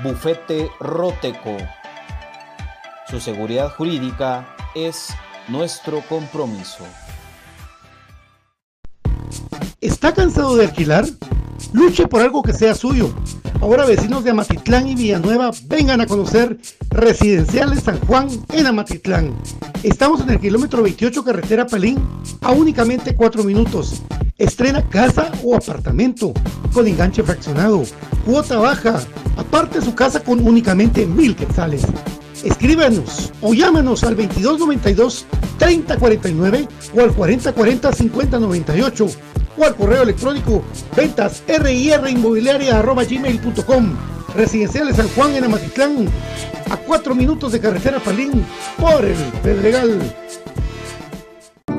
Bufete Roteco. Su seguridad jurídica es nuestro compromiso. ¿Está cansado de alquilar? Luche por algo que sea suyo. Ahora vecinos de Amatitlán y Villanueva vengan a conocer Residenciales San Juan en Amatitlán. Estamos en el kilómetro 28 carretera Palín a únicamente 4 minutos. Estrena casa o apartamento con enganche fraccionado, cuota baja, aparte su casa con únicamente mil quetzales. Escríbanos o llámanos al 2292 3049 o al 4040 5098 o al correo electrónico ventas gmail.com Residenciales San Juan en Amatitlán, a 4 minutos de carretera Palín, por el Pedregal.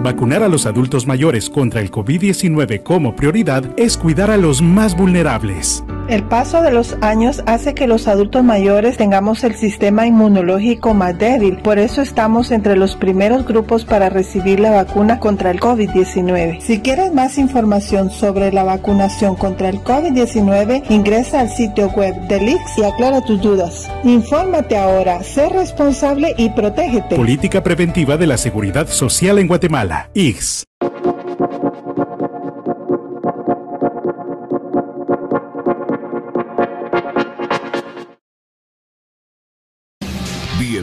Vacunar a los adultos mayores contra el COVID-19 como prioridad es cuidar a los más vulnerables. El paso de los años hace que los adultos mayores tengamos el sistema inmunológico más débil, por eso estamos entre los primeros grupos para recibir la vacuna contra el COVID-19. Si quieres más información sobre la vacunación contra el COVID-19, ingresa al sitio web del IX y aclara tus dudas. Infórmate ahora, sé responsable y protégete. Política preventiva de la seguridad social en Guatemala. IX.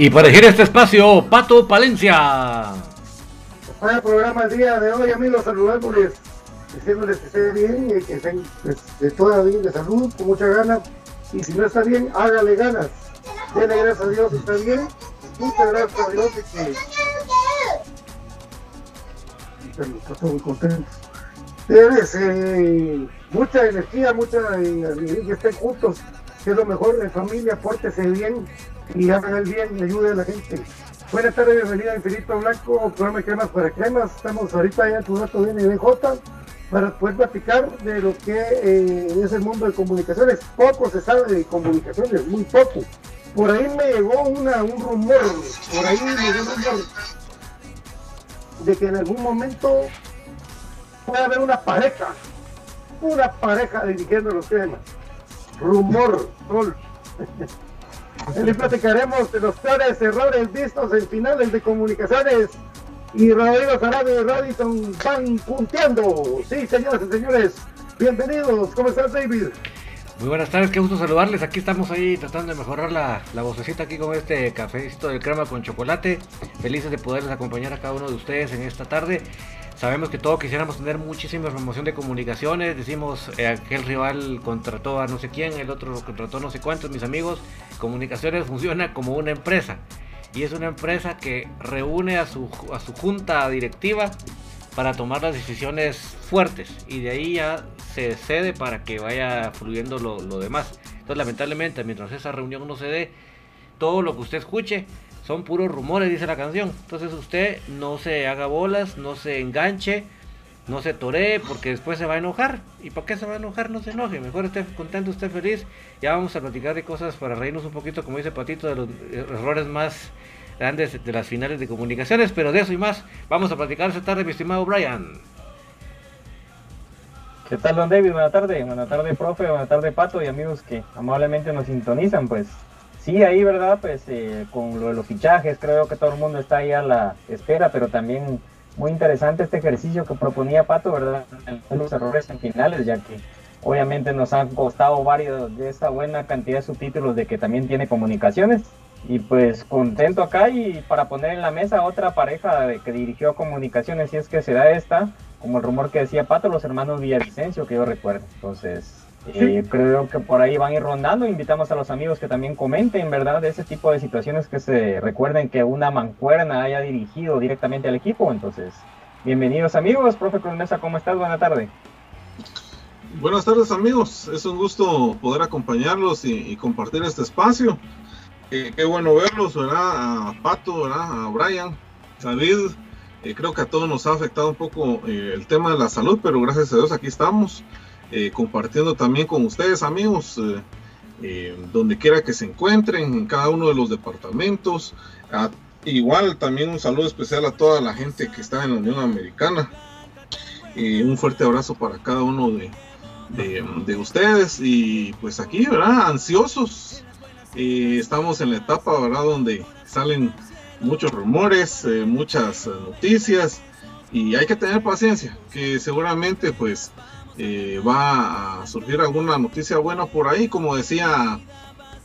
Y para elegir este espacio, Pato Palencia. Vaya programa el día de hoy, amigos, saludándoles, diciéndoles que esté bien y que estén pues, de toda bien de salud, con mucha ganas. Y si no está bien, hágale ganas. Dele gracias a Dios si está bien. Muchas gracias a Dios y que. Estamos muy contentos. Debes eh, mucha energía, mucha. Eh, que estén juntos, que es lo mejor en familia, pórtese bien y hagan el bien y ayuden a la gente. Buenas tardes, bienvenida a Infinito Blanco, programa cremas para cremas. Estamos ahorita ya en tu dato de J. para poder platicar de lo que eh, es el mundo de comunicaciones. Poco se sabe de comunicaciones, muy poco. Por ahí me llegó una, un rumor, por ahí me llegó un rumor de que en algún momento puede haber una pareja, una pareja dirigiendo los temas. Rumor, Hoy platicaremos de los peores errores vistos en finales de comunicaciones y Rodrigo Sarabia y Radisson van punteando. Sí, señoras y señores, bienvenidos. ¿Cómo estás, David? Muy buenas tardes, qué gusto saludarles. Aquí estamos ahí tratando de mejorar la, la vocecita aquí con este cafecito de crema con chocolate. Felices de poderles acompañar a cada uno de ustedes en esta tarde. Sabemos que todos quisiéramos tener muchísima promoción de comunicaciones. Decimos, eh, aquel rival contrató a no sé quién, el otro contrató a no sé cuántos, mis amigos. Comunicaciones funciona como una empresa. Y es una empresa que reúne a su, a su junta directiva para tomar las decisiones fuertes. Y de ahí ya se cede para que vaya fluyendo lo, lo demás. Entonces, lamentablemente, mientras esa reunión no se dé, todo lo que usted escuche son puros rumores, dice la canción. Entonces usted no se haga bolas, no se enganche, no se toree, porque después se va a enojar. ¿Y para qué se va a enojar? No se enoje. Mejor esté contento, esté feliz. Ya vamos a platicar de cosas para reírnos un poquito, como dice Patito, de los errores más grandes de las finales de comunicaciones. Pero de eso y más vamos a platicar esta tarde, mi estimado Brian. ¿Qué tal, don David? Buenas tardes. Buenas tardes, profe. Buenas tardes, Pato y amigos que amablemente nos sintonizan. Pues Sí, ahí, ¿verdad? Pues eh, con lo de los fichajes, creo que todo el mundo está ahí a la espera, pero también muy interesante este ejercicio que proponía Pato, ¿verdad? Los errores en finales, ya que obviamente nos han costado varios de esa buena cantidad de subtítulos de que también tiene comunicaciones. Y pues contento acá y para poner en la mesa otra pareja que dirigió comunicaciones, si es que será esta, como el rumor que decía Pato, los hermanos Villavicencio, que yo recuerdo. Entonces, eh, creo que por ahí van a ir rondando. Invitamos a los amigos que también comenten, ¿verdad? De ese tipo de situaciones que se recuerden que una mancuerna haya dirigido directamente al equipo. Entonces, bienvenidos amigos. Profe Mesa, ¿cómo estás? Buena tarde. Buenas tardes amigos. Es un gusto poder acompañarlos y, compartir este espacio. Eh, qué bueno verlos, ¿verdad? A Pato, ¿verdad? A Brian, David. Eh, creo que a todos nos ha afectado un poco el tema de la salud, pero gracias a Dios aquí estamos. Eh, compartiendo también con ustedes, amigos, eh, eh, donde quiera que se encuentren, en cada uno de los departamentos. igual también un saludo especial a toda la gente que está en la Unión Americana. un fuerte abrazo para cada uno de, de, ustedes. Y pues aquí, ¿verdad? Ansiosos. estamos en la etapa, ¿verdad? Donde salen muchos rumores, muchas noticias. Y hay que tener paciencia, que seguramente pues eh, va a surgir alguna noticia buena por ahí, como decía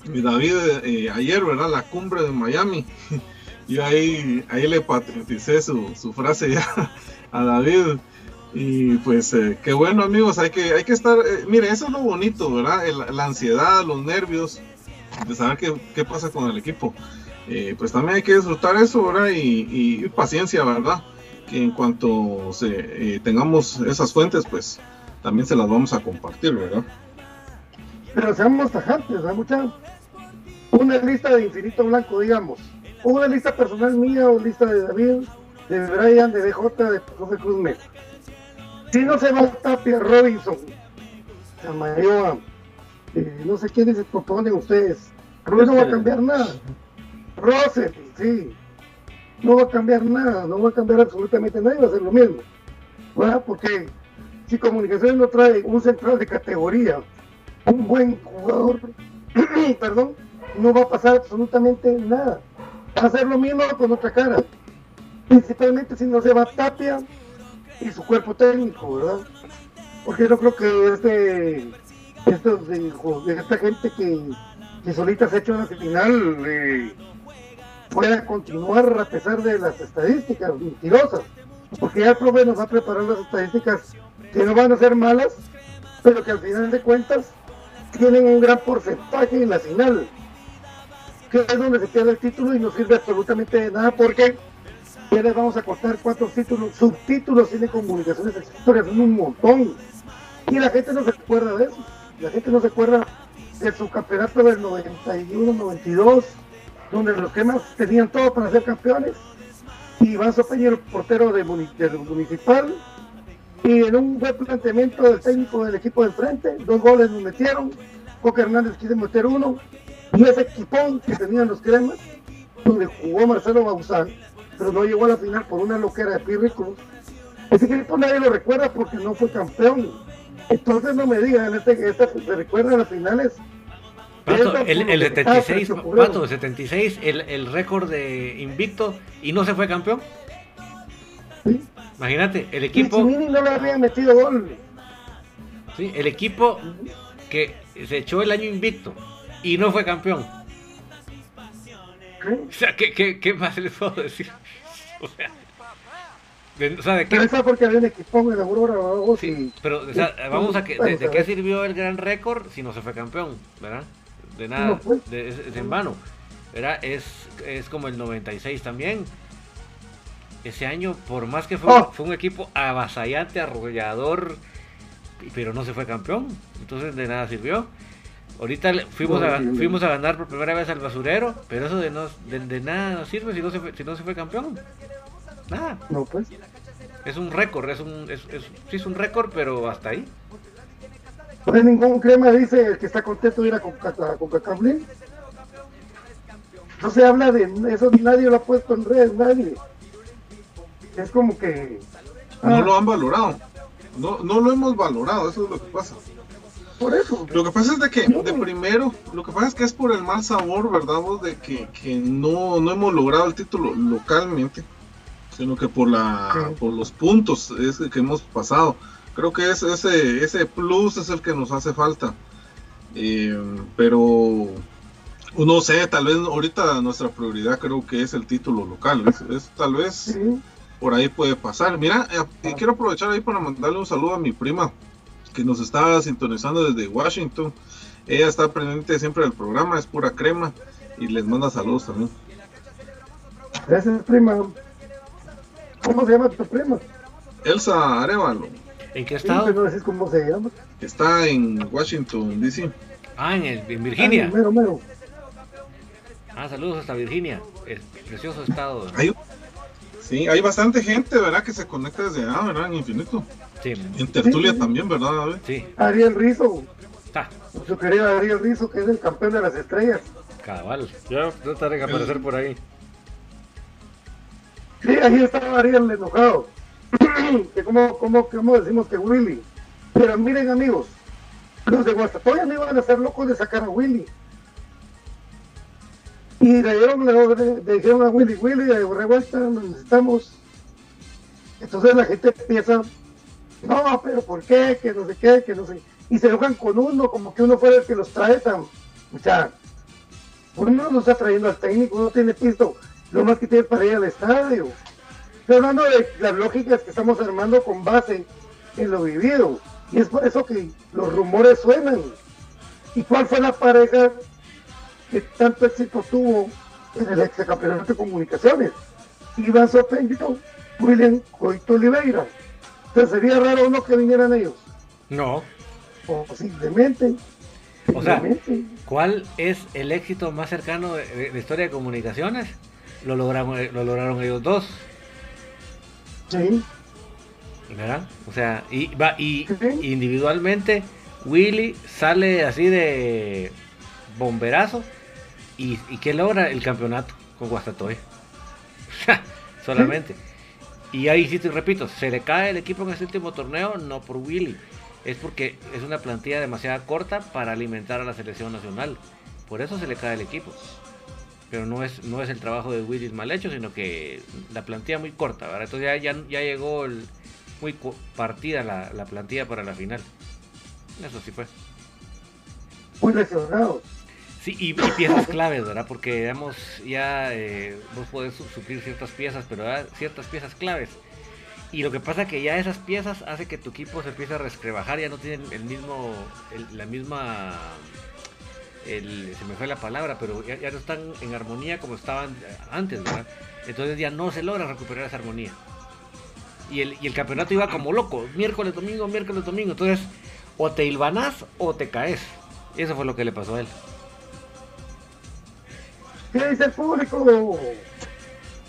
David eh, ayer, ¿verdad? La cumbre de Miami. y ahí, ahí le patenticé su, su, frase ya a David. Y pues eh, qué bueno amigos, hay que, hay que estar, mire, eso es lo bonito, ¿verdad? la ansiedad, los nervios de saber qué, qué pasa con el equipo. pues también hay que disfrutar eso, ¿verdad? Y, paciencia, ¿verdad? Que en cuanto tengamos esas fuentes, pues también se las vamos a compartir, ¿verdad? Pero seamos tajantes, hay mucha una lista de infinito blanco, digamos, una lista personal mía o lista de David, de Brian, de DJ, de José Cruz Mesa. Si no se va Tapia, Robinson, Samayoa, eh, no sé quiénes se proponen ustedes, no va a cambiar nada. Russell, sí, no va a cambiar nada, no va a cambiar absolutamente nada, va a ser lo mismo. ¿verdad? Porque si Comunicaciones no trae un central de categoría, un buen jugador, perdón, no va a pasar absolutamente nada. Va a ser lo mismo con otra cara. Principalmente si no se va Tapia y su cuerpo técnico, ¿verdad? Porque yo creo que este, estos, esta gente que, que, solita se ha hecho una final eh, pueda continuar a pesar de las estadísticas mentirosas. Porque ya el nos va a preparar las estadísticas que no van a ser malas, pero que al final de cuentas tienen un gran porcentaje en la final, que es donde se pierde el título y no sirve absolutamente de nada porque ya les vamos a costar cuatro títulos, subtítulos tiene comunicaciones exteriores, son un montón. Y la gente no se acuerda de eso, la gente no se acuerda de su campeonato del 91-92, donde los gemas tenían todo para ser campeones. Y Iván Sopeña, el portero de, del municipal, Y en un buen planteamiento del técnico del equipo de frente, dos goles nos metieron. Coca Hernández quiso meter uno. Y ese equipón que tenían los cremas, donde jugó Marcelo Bauzán, pero no llegó a la final por una loquera de Pirrico. Ese equipo nadie lo recuerda porque no fue campeón. Entonces no me digan, este, este, se recuerda las finales. Pato, el, el 76, Pato, 76, el, el récord de invicto y no se fue campeón. ¿Sí? Imagínate, el equipo. No le habían metido gol. Sí, el equipo que se echó el año invicto y no fue campeón. ¿Eh? O sea, ¿qué, qué, qué más les puedo decir? O sea, de, o sea, ¿de qué? Pero porque había un equipón en la Aurora, Sí, pero o sea, vamos a que, Bueno, ¿de, qué sirvió el gran récord si no se fue campeón? ¿Verdad? De nada, No, pues. de- es, es en vano. ¿Verdad? Es, es como el 96 también. Ese año, por más que fue, Oh. fue un equipo avasallante, arrollador, pero no se fue campeón. Entonces de nada sirvió. Ahorita fuimos, a, fuimos a ganar por primera vez al basurero, pero eso de, no, de, de nada nos sirve si no, se fue, si no se fue campeón. Nada. No, pues. Es un récord, es un, es, es- sí es un récord, pero hasta ahí. No hay ningún crema, dice el que está contento de ir a Coca-Cola. No se habla de eso, nadie lo ha puesto en redes, nadie. Es como que. No ah, lo han valorado. No, no lo hemos valorado, eso es lo que pasa. Por eso. Lo que pasa es de que, de primero, lo que pasa es que es por el mal sabor, ¿verdad? vos? De que, que no, no hemos logrado el título localmente, sino que por la Sí. por los puntos es que hemos pasado. Creo que es, ese, ese plus es el que nos hace falta. Eh, pero no sé, tal vez ahorita nuestra prioridad creo que es el título local. Es, es tal vez Sí. Por ahí puede pasar. Mira, eh, eh, quiero aprovechar ahí para mandarle un saludo a mi prima que nos está sintonizando desde Washington. Ella está pendiente siempre del programa, es pura crema y les manda saludos también. Gracias, prima. ¿Cómo se llama tu prima? Elsa Arevalo, ¿En qué estado? no decís cómo se llama. está en Washington, D.C. Ah, en, el- en Virginia. Ah, mero, mero. Ah, saludos hasta Virginia. Es precioso estado. Hay, sí, hay bastante gente, ¿verdad? Que se conecta desde allá, ¿verdad? En Infinito. Sí, En Tertulia Sí. también, ¿verdad? David? sí. Ariel Rizo, Está. nuestro querido Ariel Rizo, que es el campeón de las estrellas. Cabal. Ya trataré de aparecer por ahí. Sí, ahí estaba Ariel enojado. que como, como, como decimos que Willy. Pero miren amigos, los de Guastatoya no iban a ser locos de sacar a Willy. Y le dieron, le, le- dijeron a Willy, Willy, de revuelta, lo necesitamos. Entonces la gente empieza, no, pero ¿por qué? Que no sé qué, que no sé. Y se enojan con uno, como que uno fuera el que los trae tan. O sea, uno no está trayendo al técnico, uno tiene pisto, lo más que tiene para ir al estadio. Estoy hablando de las lógicas que estamos armando con base en lo vivido. Y es por eso que los rumores suenan. ¿Y cuál fue la pareja que tanto éxito tuvo en el excampeonato de comunicaciones? Iván Sopeño, William Coito Oliveira. Entonces sería raro no que vinieran ellos. No. Posiblemente. O sea. ¿Cuál es el éxito más cercano de, de la historia de comunicaciones? Lo lograron, lo lograron ellos dos, sí. ¿verdad? O sea, y, va, y Sí. individualmente Willy sale así de bomberazo y, y que logra el campeonato con Guastatoya. Solamente. Y ahí sí te repito, se le cae el equipo en este último torneo no por Willy, es porque es una plantilla demasiado corta para alimentar a la selección nacional. Por eso se le cae el equipo. Pero no es, no es el trabajo de Willy mal hecho, sino que la plantilla muy corta, ¿verdad? Entonces ya, ya, ya llegó muy partida la, la plantilla para la final. Eso sí fue. Muy lesionados. Sí, y, piezas claves, ¿verdad? Porque ya eh, vos podés su- suplir ciertas piezas, pero ciertas piezas claves. Y lo que pasa que ya esas piezas hace que tu equipo se empiece a rescrebajar, ya no tienen el mismo, el- la misma, el- se me fue la palabra, pero ya, no están en armonía como estaban antes, ¿verdad? Entonces ya no se logra recuperar esa armonía. Y el, y el campeonato iba como loco, miércoles, domingo, miércoles, domingo. Entonces, o te hilvanás o te caes. Eso fue lo que le pasó a él. ¿Qué dice el público?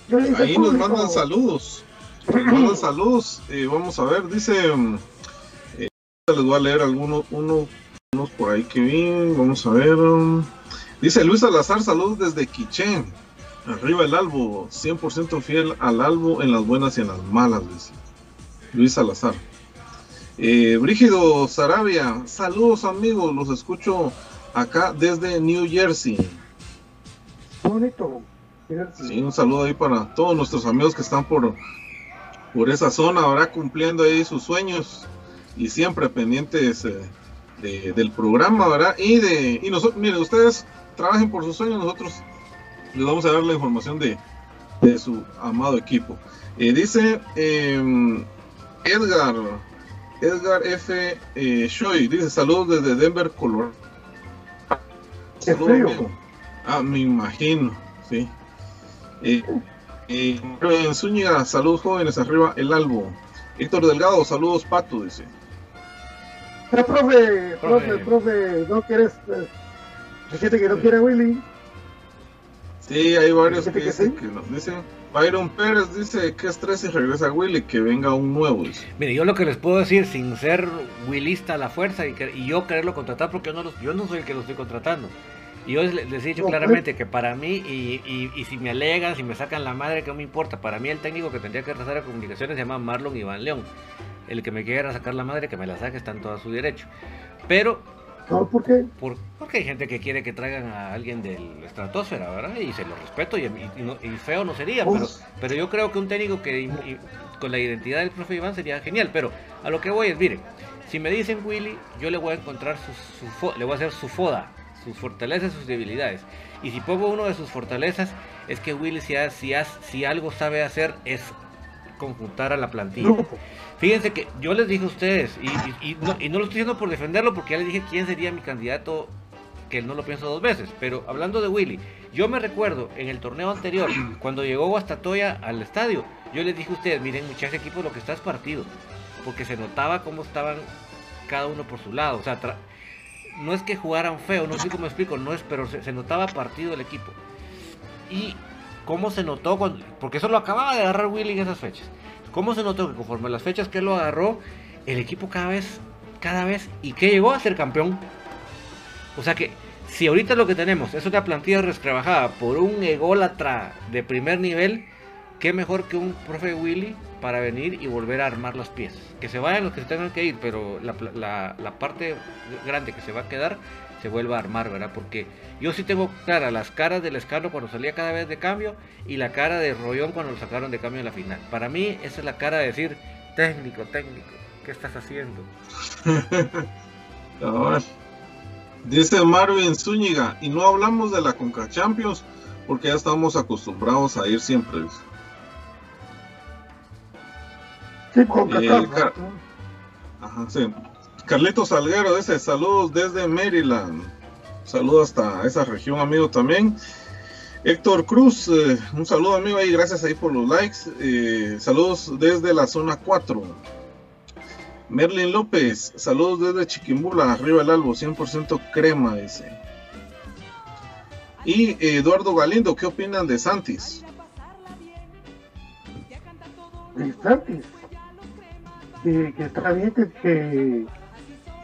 ¿Qué dice el Ahí nos mandan saludos. Buenos saludos. Eh, vamos a ver, dice. Mm, eh, les voy a leer algunos uno, unos por ahí que vi. Vamos a ver. Mm, dice Luis Salazar, saludos desde Quichén. Arriba el Albo, 100% fiel al Albo en las buenas y en las malas, dice Luis Salazar. Eh, Brígido Sarabia, saludos amigos, los escucho acá desde New Jersey. Bonito. Sí, un saludo ahí para todos nuestros amigos que están por, por esa zona, ahora cumpliendo ahí sus sueños y siempre pendientes eh, del programa, ¿verdad? Y de, y nosotros, miren, ustedes trabajen por sus sueños, nosotros les vamos a dar la información de, su amado equipo. Eh, dice em, Edgar, Edgar F. Eh, dice saludos desde Denver, Colorado. Saludos, ah, me imagino, sí. Eh, eh, en Zúñiga, saludos jóvenes, arriba el albo. Héctor Delgado, saludos Pato, dice. Eh, profe, profe, profe, ¿no quieres? Eh, gente que no quiere Willy. Sí, hay varios que, dicen que no. Dicen, Byron Pérez dice que estrés y regresa Willy, que venga un nuevo. Mire, yo lo que les puedo decir, sin ser Willista a la fuerza y, y yo quererlo contratar, porque yo no, yo no soy el que lo estoy contratando. Y yo les, he dicho claramente que para mí, y, y, si me alegan, si me sacan la madre, que no me importa. Para mí, el técnico que tendría que rezar a comunicaciones se llama Marlon Iván León. El que me quiera sacar la madre, que me la saque, está en todo su derecho. Pero ¿Por qué? porque hay gente que quiere que traigan a alguien del estratosfera, ¿verdad? Y se lo respeto y, feo no sería, pero, pero yo creo que un técnico que con la identidad del profe Iván sería genial. Pero a lo que voy es, mire, si me dicen Willy, yo le voy a encontrar su, le voy a hacer su foda, sus fortalezas, sus debilidades. Y si pongo uno de sus fortalezas, es que Willy si, si, si algo sabe hacer es conjuntar a la plantilla. Fíjense que yo les dije a ustedes, y, no, lo estoy diciendo por defenderlo, porque ya les dije quién sería mi candidato, que no lo pienso dos veces, pero hablando de Willy, yo me recuerdo en el torneo anterior, cuando llegó Guastatoya al estadio, yo les dije a ustedes, miren muchachos equipos lo que está es partido, porque se notaba cómo estaban cada uno por su lado, o sea, no es que jugaran feo, no sé cómo explico, no es, pero se, se notaba partido el equipo. Y cómo se notó, cuando, porque eso lo acababa de agarrar Willy en esas fechas. ¿Cómo se notó que conforme las fechas que él lo agarró, el equipo cada vez, cada vez, y que llegó a ser campeón? O sea que, si ahorita lo que tenemos es una plantilla retrabajada por un ególatra de primer nivel, qué mejor que un profe Willy para venir y volver a armar los pies. Que se vayan los que se tengan que ir, pero la, parte grande que se va a quedar se vuelva a armar, ¿verdad? Porque yo sí tengo clara las caras del escalo cuando salía cada vez de cambio y la cara de Rollón cuando lo sacaron de cambio en la final. Para mí esa es la cara de decir, técnico, técnico, ¿qué estás haciendo? Dice Marvin Zúñiga, y no hablamos de la Conca Champions porque ya estamos acostumbrados a ir siempre. Sí, eh, Ajá, sí. Carlitos Salguero dice saludos desde Maryland. Saludos hasta esa región, amigo, también. Héctor Cruz, eh, un saludo, amigo, ahí, gracias ahí por los likes. Eh, saludos desde la zona 4. Merlin López, saludos desde Chiquimbula, arriba el albo, 100% crema, dice. Y Eduardo Galindo, ¿qué opinan de Santis? De Santis. Que está bien que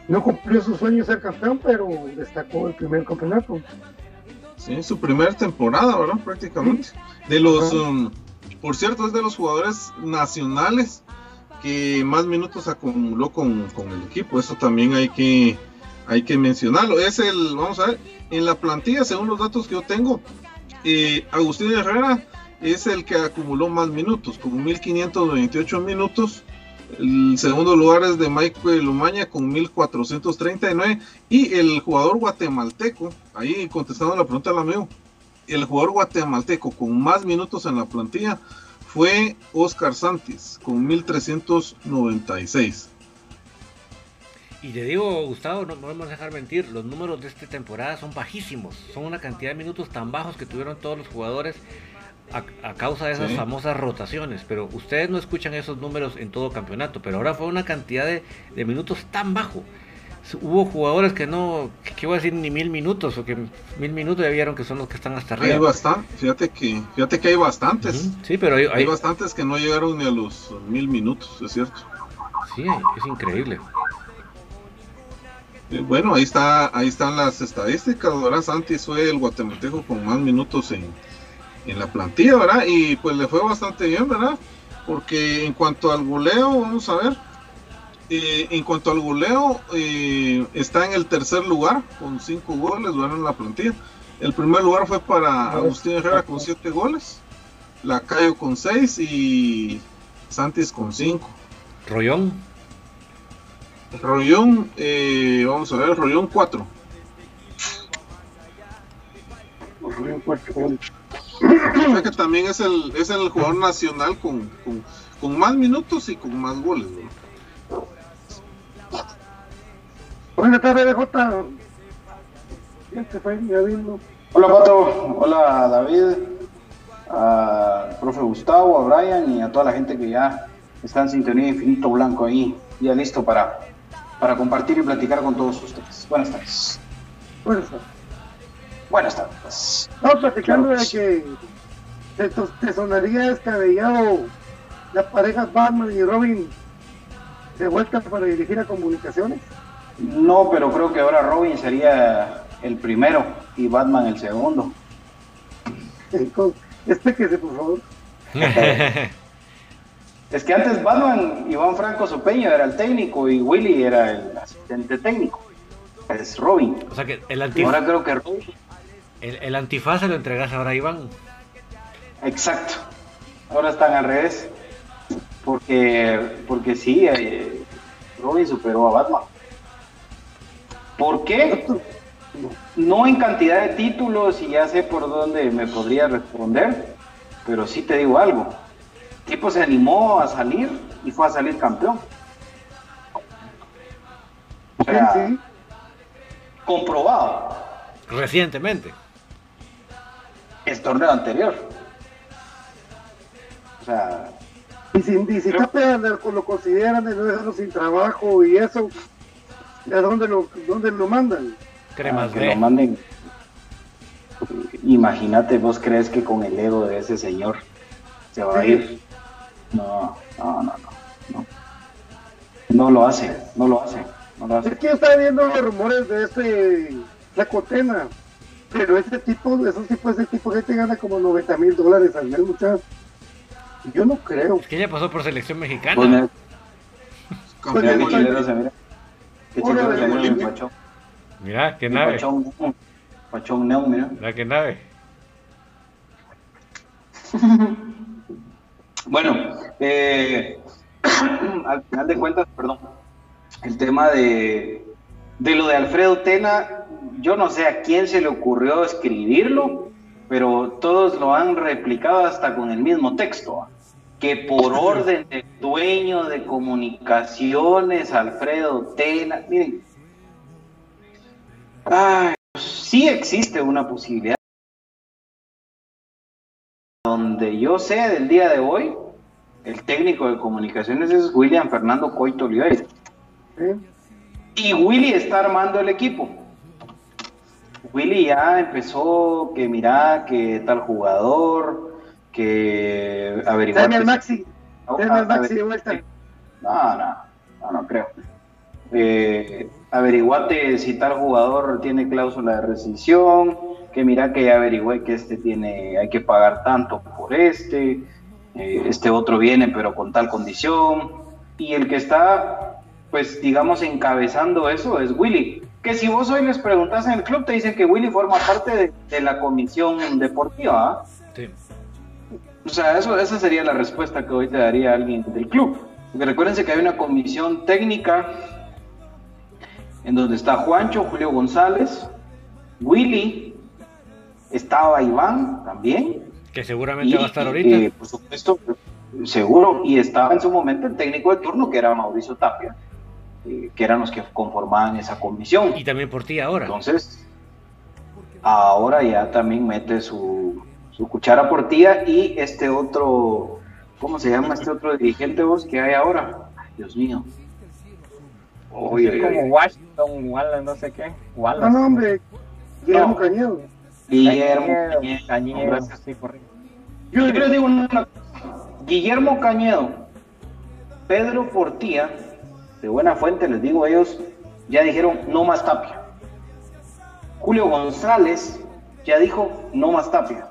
no cumplió su sueño ser campeón, pero destacó el primer campeonato. Sí, su primera temporada, ¿verdad? Prácticamente. De los, um, por cierto, es de los jugadores nacionales que más minutos acumuló con, el equipo. Eso también hay que, hay que mencionarlo. Es el, vamos a ver, en la plantilla, según los datos que yo tengo, eh, Agustín Herrera es el que acumuló más minutos, con 1528 minutos el segundo lugar es de Mike Lumaña con 1439. Y el jugador guatemalteco, ahí contestando la pregunta del amigo, el jugador guatemalteco con más minutos en la plantilla fue Oscar Santis con 1396. Y te digo, Gustavo, no, a dejar mentir, los números de esta temporada son bajísimos. Son una cantidad de minutos tan bajos que tuvieron todos los jugadores a, causa de esas famosas rotaciones, pero ustedes no escuchan esos números en todo campeonato, pero ahora fue una cantidad de, minutos tan bajo hubo jugadores que no, que, iba a decir ni mil minutos, o que mil minutos ya vieron que son los que están hasta arriba. Hay bastante, fíjate que, fíjate que hay bastantes. Sí, pero hay, hay, bastantes que no llegaron ni a los mil minutos, es cierto. Sí, es increíble. Eh, bueno, ahí está, ahí están las estadísticas, ¿verdad? Santis fue el guatemalteco con más minutos en, en la plantilla, ¿verdad? Y pues le fue bastante bien, ¿verdad? Porque en cuanto al goleo, vamos a ver, eh, en cuanto al goleo, eh, está en el tercer lugar con cinco goles, ¿verdad? En la plantilla. El primer lugar fue para Agustín Herrera con siete goles, Lacayo con seis y Santis con cinco. Rollón. Rollón, eh, vamos a ver, Rollón 4. O sea que también es el, es el jugador nacional con, con, con más minutos y con más goles. ¿no? Buenas tardes, DJ. Hola, Pato. Hola, David. A profe Gustavo, a Brian y a toda la gente que ya está en sintonía infinito blanco ahí, ya listo para, para compartir y platicar con todos ustedes. Buenas tardes. Buenas tardes. Buenas tardes. Estamos platicando de que te, te sonaría descabellado las parejas Batman y Robin de vuelta para dirigir a comunicaciones. No, pero creo que ahora Robin sería el primero y Batman el segundo. Explíquese, por favor. es que antes Batman, Iván Franco Sopeño era el técnico y Willy era el asistente técnico. Es Robin. O sea que el antifaz. Ahora creo que Robin. El, el antifaz se lo entregas ahora a Iván. Exacto. Ahora están al revés. Porque, porque sí, eh, Robin superó a Batman. ¿Por qué? No en cantidad de títulos y ya sé por dónde me podría responder, pero sí te digo algo. El tipo se animó a salir y fue a salir campeón. O sea, Sí, sí. comprobado. Recientemente. El torneo anterior. O sea, Y si, y si lo, lo consideran de no dejarlo sin trabajo y eso, ¿a dónde lo, dónde lo mandan? Cremas que B. lo manden. Imagínate, vos crees que con el ego de ese señor se va a ir. No, no, no, no. No, no lo hace, no lo hace, no lo Es que yo estaba viendo los rumores de este Lacotena, pero ese tipo, esos tipos, ese tipo de gente gana como 90 mil dólares al mes, muchachos. Yo no creo. Es que ella pasó por selección mexicana. Pues mira qué olímpico. chileno se mira. Qué Hola, chileno se mira pachón. Mira, qué nave. pachón, pachón neo, mira. Mira, qué nave. Bueno, eh, al final de cuentas, perdón, el tema de, de lo de Alfredo Tena, yo no sé a quién se le ocurrió escribirlo, pero todos lo han replicado hasta con el mismo texto, ¿ah? que por orden del dueño de comunicaciones, Alfredo Tena, miren, ay, sí existe una posibilidad donde yo sé del día de hoy, el técnico de comunicaciones es William Fernando Coito Oliveira. ¿eh? Y Willy está armando el equipo. Willy ya empezó que mira que tal jugador, que averiguar. Dame al Maxi, Ah, dame al a- Maxi de vuelta. No, no, no, no creo. Eh, averiguate si tal jugador tiene cláusula de rescisión, que mira que ya averigüé que este tiene, hay que pagar tanto por este, eh, este otro viene pero con tal condición, y el que está, pues digamos, encabezando eso es Willy. Que si vos hoy les preguntas en el club, te dicen que Willy forma parte de, de la comisión deportiva. ¿ah? Sí. O sea, eso, esa sería la respuesta que hoy te daría alguien del club. Porque recuérdense que hay una comisión técnica en donde está Juancho, Julio González, Willy, estaba Iván también. Que seguramente va a estar y, ahorita. eh, por supuesto, seguro, y estaba en su momento el técnico de turno, que era Mauricio Tapia, eh, que eran los que conformaban esa comisión. Y también por ti ahora. Entonces, ahora ya también mete su, su cuchara por tía y este otro, ¿cómo se llama este otro dirigente vos que hay ahora? Ay, Dios mío. Oye, oye, como Washington, Wallace, no sé qué. Wallace. Ah, no, hombre. Guillermo No. Cañedo. Guillermo Cañedo, Cañedo. Cañedo, Gracias. sí, correcto. Yo les digo una cosa. Guillermo Cañedo, Pedro Portía, de buena fuente les digo, ellos ya dijeron no más tapia. Julio González ya dijo no más tapia.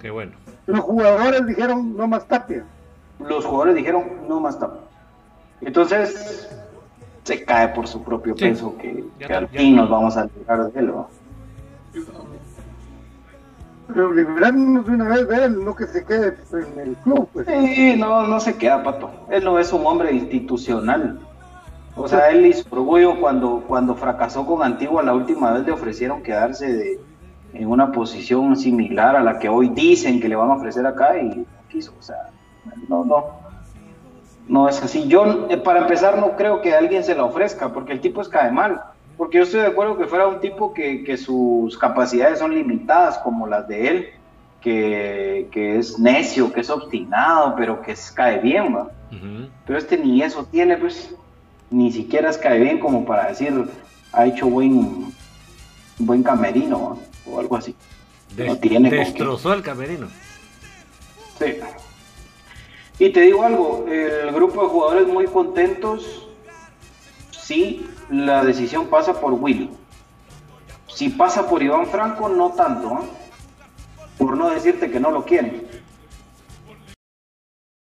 Qué bueno. Los jugadores dijeron no más tapia. Los jugadores dijeron no más tapia. Entonces se cae por su propio Sí. peso que, al fin nos vamos a librar de él. ¿no? Pero librarnos de una vez de él, no que se quede en el club. Pues. Sí, no, no se queda, Pato. Él no es un hombre institucional. O sea, él y su orgullo cuando, cuando fracasó con Antigua la última vez le ofrecieron quedarse de, en una posición similar a la que hoy dicen que le van a ofrecer acá y no quiso. O sea, no, no. No es así. Yo, eh, para empezar, no creo que alguien se la ofrezca porque el tipo es cae mal. Porque yo estoy de acuerdo que fuera un tipo que, que sus capacidades son limitadas como las de él, que, que es necio, que es obstinado, pero que es- cae bien, ¿va? Ujú. Pero este ni eso tiene, pues, ni siquiera es cae bien como para decir, ha hecho buen, buen camerino ¿va? o algo así. Des- No tiene destrozó el camerino. Sí. Y te digo algo, el grupo de jugadores muy contentos, sí, la decisión pasa por Willy. Si pasa por Iván Franco, no tanto, ¿eh? por no decirte que no lo quieren.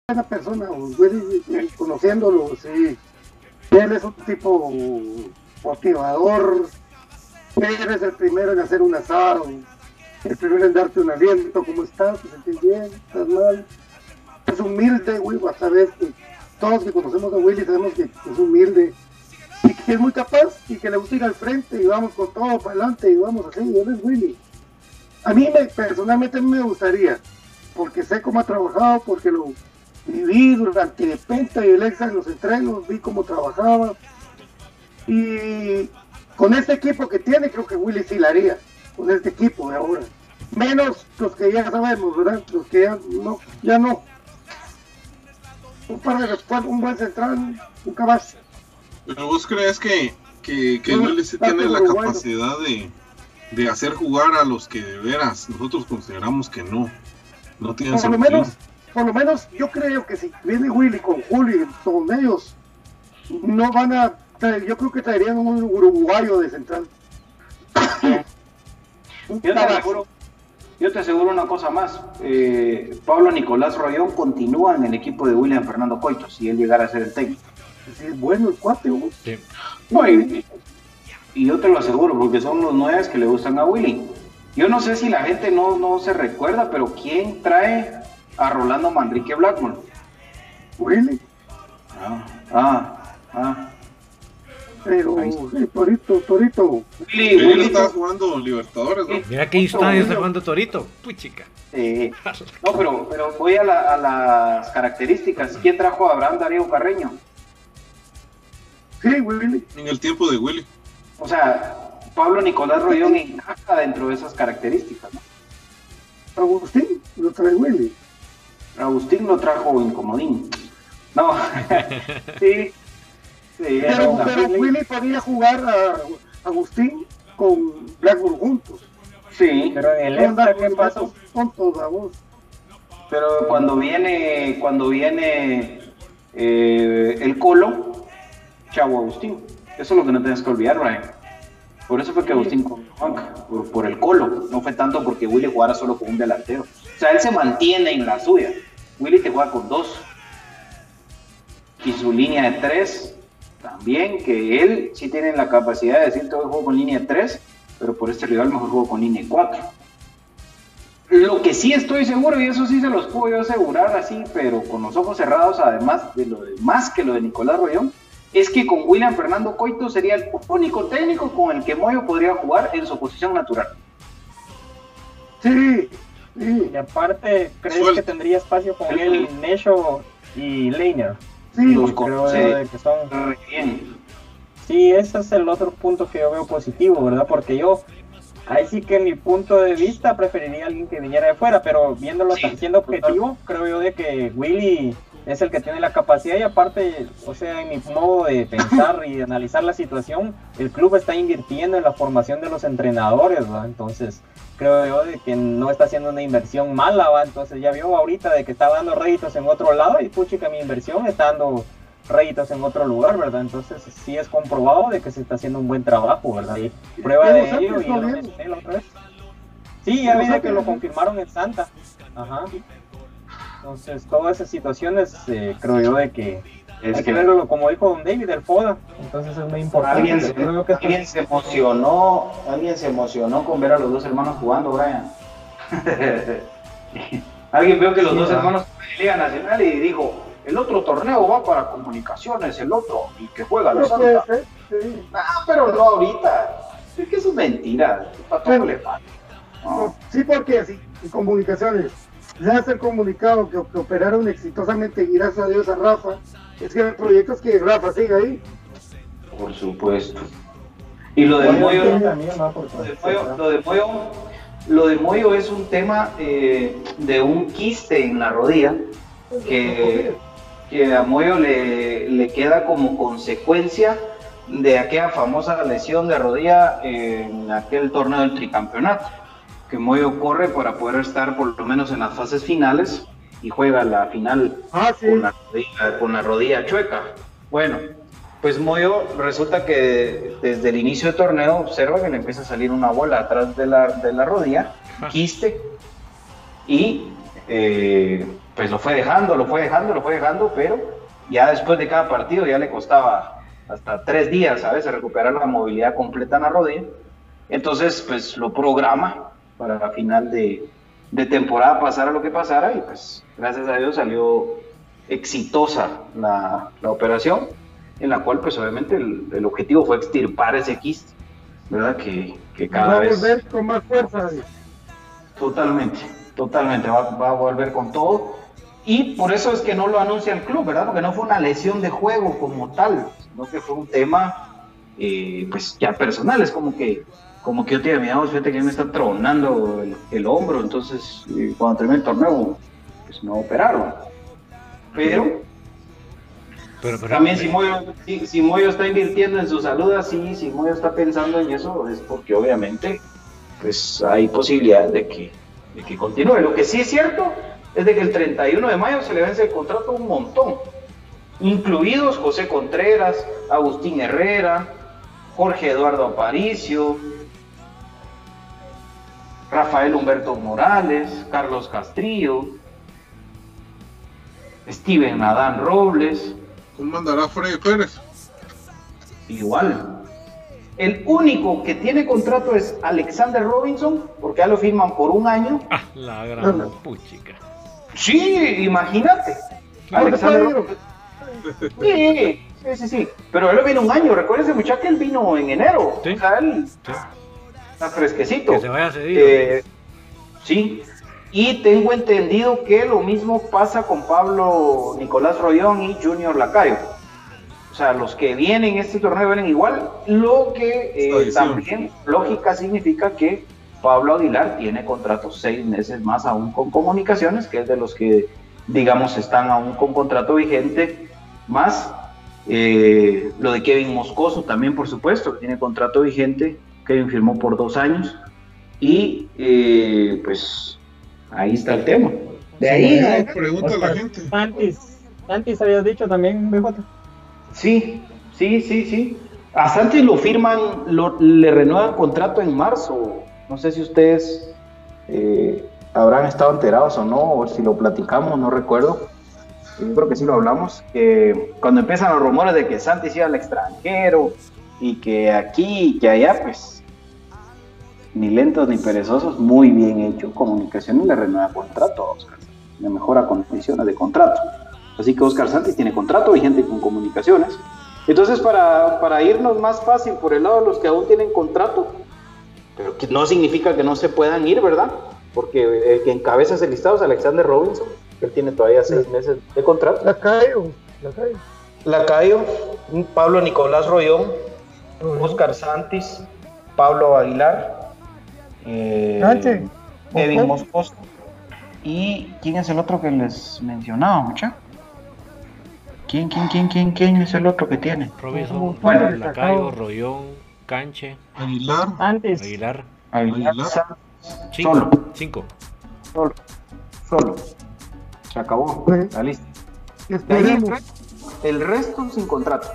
buena persona, Willy, conociéndolo, sí. Él es un tipo motivador. Él es el primero en hacer un asado, el primero en darte un aliento, ¿cómo estás? ¿Te sentís bien? ¿Estás mal? Es humilde, güey, a sabes que todos que conocemos a Willy sabemos que es humilde y que es muy capaz y que le gusta ir al frente y vamos con todo para adelante y vamos así, él es Willy. A mí me, personalmente me gustaría, porque sé cómo ha trabajado, porque lo viví durante Penta y el Exa en los entrenos, vi cómo trabajaba. Y con este equipo que tiene, creo que Willy sí la haría, con este equipo de ahora. Menos los que ya sabemos, ¿verdad? Los que ya no, ya no. Un par de un buen central, un caballo. Pero vos crees que, que, que No, está tiene la uruguayo. capacidad de, de hacer jugar a los que de veras nosotros consideramos que no, no tienen Por lo menos, por lo menos yo creo que si viene Willy con Julio, con ellos, no van a traer- yo creo que traerían un uruguayo de central. Yo te aseguro, yo te aseguro una cosa más. eh, Pablo Nicolás Rollón continúa en el equipo de William Fernando Coito, si él llegara a ser el técnico. Sí, es bueno el cuate, güey. Sí. No, y, y yo te lo aseguro, porque son los nueve que le gustan a Willy. Yo no sé si la gente no, no se recuerda, pero ¿quién trae a Rolando Manrique Blackmore? Willy. Ah, ah, ah. Pero, está. Torito, Torito. Willy, Willy, está jugando Libertadores, ¿no? Mira qué instancia está jugando Torito. Puchica. eh, no, pero, pero voy a, la- a las características. ¿Quién trajo a Abraham Darío Carreño? Sí, Willy. En el tiempo de Willy. O sea, Pablo Nicolás Rollón encaja dentro de esas características. ¿no? Agustín, lo trae Willy. Agustín lo trajo en comodín. No, sí, Pero, pero Willy podía jugar a Agustín con Blackburn juntos. sí, Pero en el ¿qué con pasó? tontos, a vos. pero cuando viene, cuando viene eh, el Colo, Chavo Agustín. Eso es lo que no tienes que olvidar, Ryan. Por eso fue que Agustín por, por el Colo. No fue tanto porque Willy jugara solo con un delantero. O sea, él se mantiene en la suya. Willy te juega con dos. Y su línea de tres también, que él sí tiene la capacidad de decir todo el juego con línea de tres, pero por este rival mejor juego con línea de cuatro. Lo que sí estoy seguro, y eso sí se los puedo yo asegurar así, pero con los ojos cerrados, además de lo de más que lo de Nicolás Rollón, es que con William Fernando Coito sería el único técnico con el que Moyo podría jugar en su posición natural. Sí, sí, Y aparte, ¿crees Suel- que tendría espacio con él Necho y Leiner? sí. Los Creo que son bien. Sí, ese es el otro punto que yo veo positivo, ¿verdad? Porque yo, ahí sí que en mi punto de vista preferiría a alguien que viniera de fuera, pero viéndolo Sí, siendo objetivo, creo yo de que Willy es el que tiene la capacidad y aparte, o sea, en mi modo de pensar y de analizar la situación, el club está invirtiendo en la formación de los entrenadores, ¿va? Entonces, creo yo de que no está haciendo una inversión mala, ¿va? Entonces ya vio ahorita de que está dando réditos en otro lado y pucha que mi inversión está dando réditos en otro lugar, ¿verdad? Entonces sí es comprobado de que se está haciendo un buen trabajo, ¿verdad? Y prueba de ello y lo mencioné la otra vez. Sí, ya vi que lo confirmaron en Santa. Ajá. Entonces, todas esas situaciones, eh, creo yo, de que Es hay que que- verlo como dijo Don David, el FODA. Entonces es muy importante. Alguien se, Creo que esto- alguien se emocionó, alguien se emocionó con ver a los dos hermanos jugando, Brian. alguien vio que los Sí, dos va. hermanos en Liga Nacional y dijo, el otro torneo va para comunicaciones, el otro, y que juega la Santa. ser, sí. Ah, pero no ahorita. Es que eso es mentira. ¿Para todo le? No. Sí, porque en comunicaciones, ya hace el comunicado que, que operaron exitosamente, y gracias a Dios a Rafa, es que el proyecto es que Rafa siga ahí. Por supuesto. Y lo de Moyo, lo de Moyo, lo de Moyo, lo de Moyo es un tema eh, de un quiste en la rodilla que, que a Moyo le, le queda como consecuencia de aquella famosa lesión de rodilla en aquel torneo del tricampeonato, que Moyo corre para poder estar por lo menos en las fases finales y juega la final Ah, sí. con la rodilla, con la rodilla chueca. Bueno, pues Moyo resulta que desde el inicio del torneo observa que le empieza a salir una bola atrás de la, de la rodilla, quiste, y eh, pues lo fue dejando, lo fue dejando, lo fue dejando, pero ya después de cada partido ya le costaba hasta tres días a veces recuperar la movilidad completa en la rodilla. Entonces, pues lo programa para la final de, de temporada, pasara lo que pasara, y pues gracias a Dios salió exitosa la, la operación, en la cual pues obviamente el, el objetivo fue extirpar ese quiste, ¿verdad? Que, que Va cada a vez... volver con más fuerza. Totalmente, totalmente, va, va a volver con todo. Y por eso es que no lo anuncia el club, ¿verdad? Porque no fue una lesión de juego como tal, sino que fue un tema, eh, pues ya personal. Es como que, como que yo te diga, mira, fíjate que me está tronando el, el hombro, entonces eh, cuando termine el torneo, pues me operaron. Pero Pero, pero- también si Moyo, si, si Moyo está invirtiendo en su salud así, si Moyo está pensando en eso, es porque obviamente pues hay posibilidad de que, de que continúe. Lo que sí es cierto es de que el 31 de mayo se le vence el contrato a un montón, incluidos José Contreras, Agustín Herrera, Jorge Eduardo Aparicio, Rafael Humberto Morales, Carlos Castrillo, Steven Adán Robles, ¿Cómo mandará Freddy Pérez? Igual. El único que tiene contrato es Alexander Robinson, porque ya lo firman por un año. Ah, la gran puchica. Sí, imagínate. Alexander ¿te puede Robinson. Sí, sí, sí, sí. Pero él vino un año. Recuérdense, muchacho, que él vino en enero. Sí. O sea, él Sí. Está fresquecito. Que se vaya cedido. Eh, sí. Y tengo entendido que lo mismo pasa con Pablo Nicolás Rollón y Junior Lacayo. O sea, los que vienen este torneo vienen igual, lo que eh, también lógica significa que Pablo Aguilar tiene contrato seis meses más aún con comunicaciones, que es de los que, digamos, están aún con contrato vigente, más eh, lo de Kevin Moscoso también, por supuesto, que tiene contrato vigente, Kevin firmó por dos años, y eh, pues ahí está el tema. De ahí, Bueno, pregunta a la gente. Santis, Santis habías dicho también, BJ. Sí, sí, sí, sí. A Santis lo firman, lo- le renuevan contrato en marzo. No sé si ustedes eh, habrán estado enterados o no, o si lo platicamos, no recuerdo. Yo creo que sí lo hablamos. Que cuando empiezan los rumores de que Santis iba al extranjero y que aquí y que allá, pues ni lentos ni perezosos, muy bien hecho. Comunicaciones le renueva contrato a Oscar. Le mejora condiciones de contrato. Así que Oscar Santis tiene contrato vigente con comunicaciones. Entonces, para, para irnos más fácil por el lado de los que aún tienen contrato, pero que no significa que no se puedan ir, ¿verdad? Porque el que encabeza ese listado es Alexander Robinson, que él tiene todavía seis meses de contrato. La caigo, la. Lacayo, Pablo Nicolás Rollón, Oscar Santis, Pablo Aguilar, eh. Kevin Ojo. Moscoso. ¿Y quién es el otro que les mencionaba, mucha? ¿Quién, quién, quién, quién, quién es el otro que tiene? Robinson, Bueno, Lacayo, Rollón, Canche, Aguilar, Antes, Aguilar. Aguilar, Aguilar. Cinco. Solo. Cinco. solo, solo. Se acabó Bueno. la lista. Esperemos. el resto sin contrato.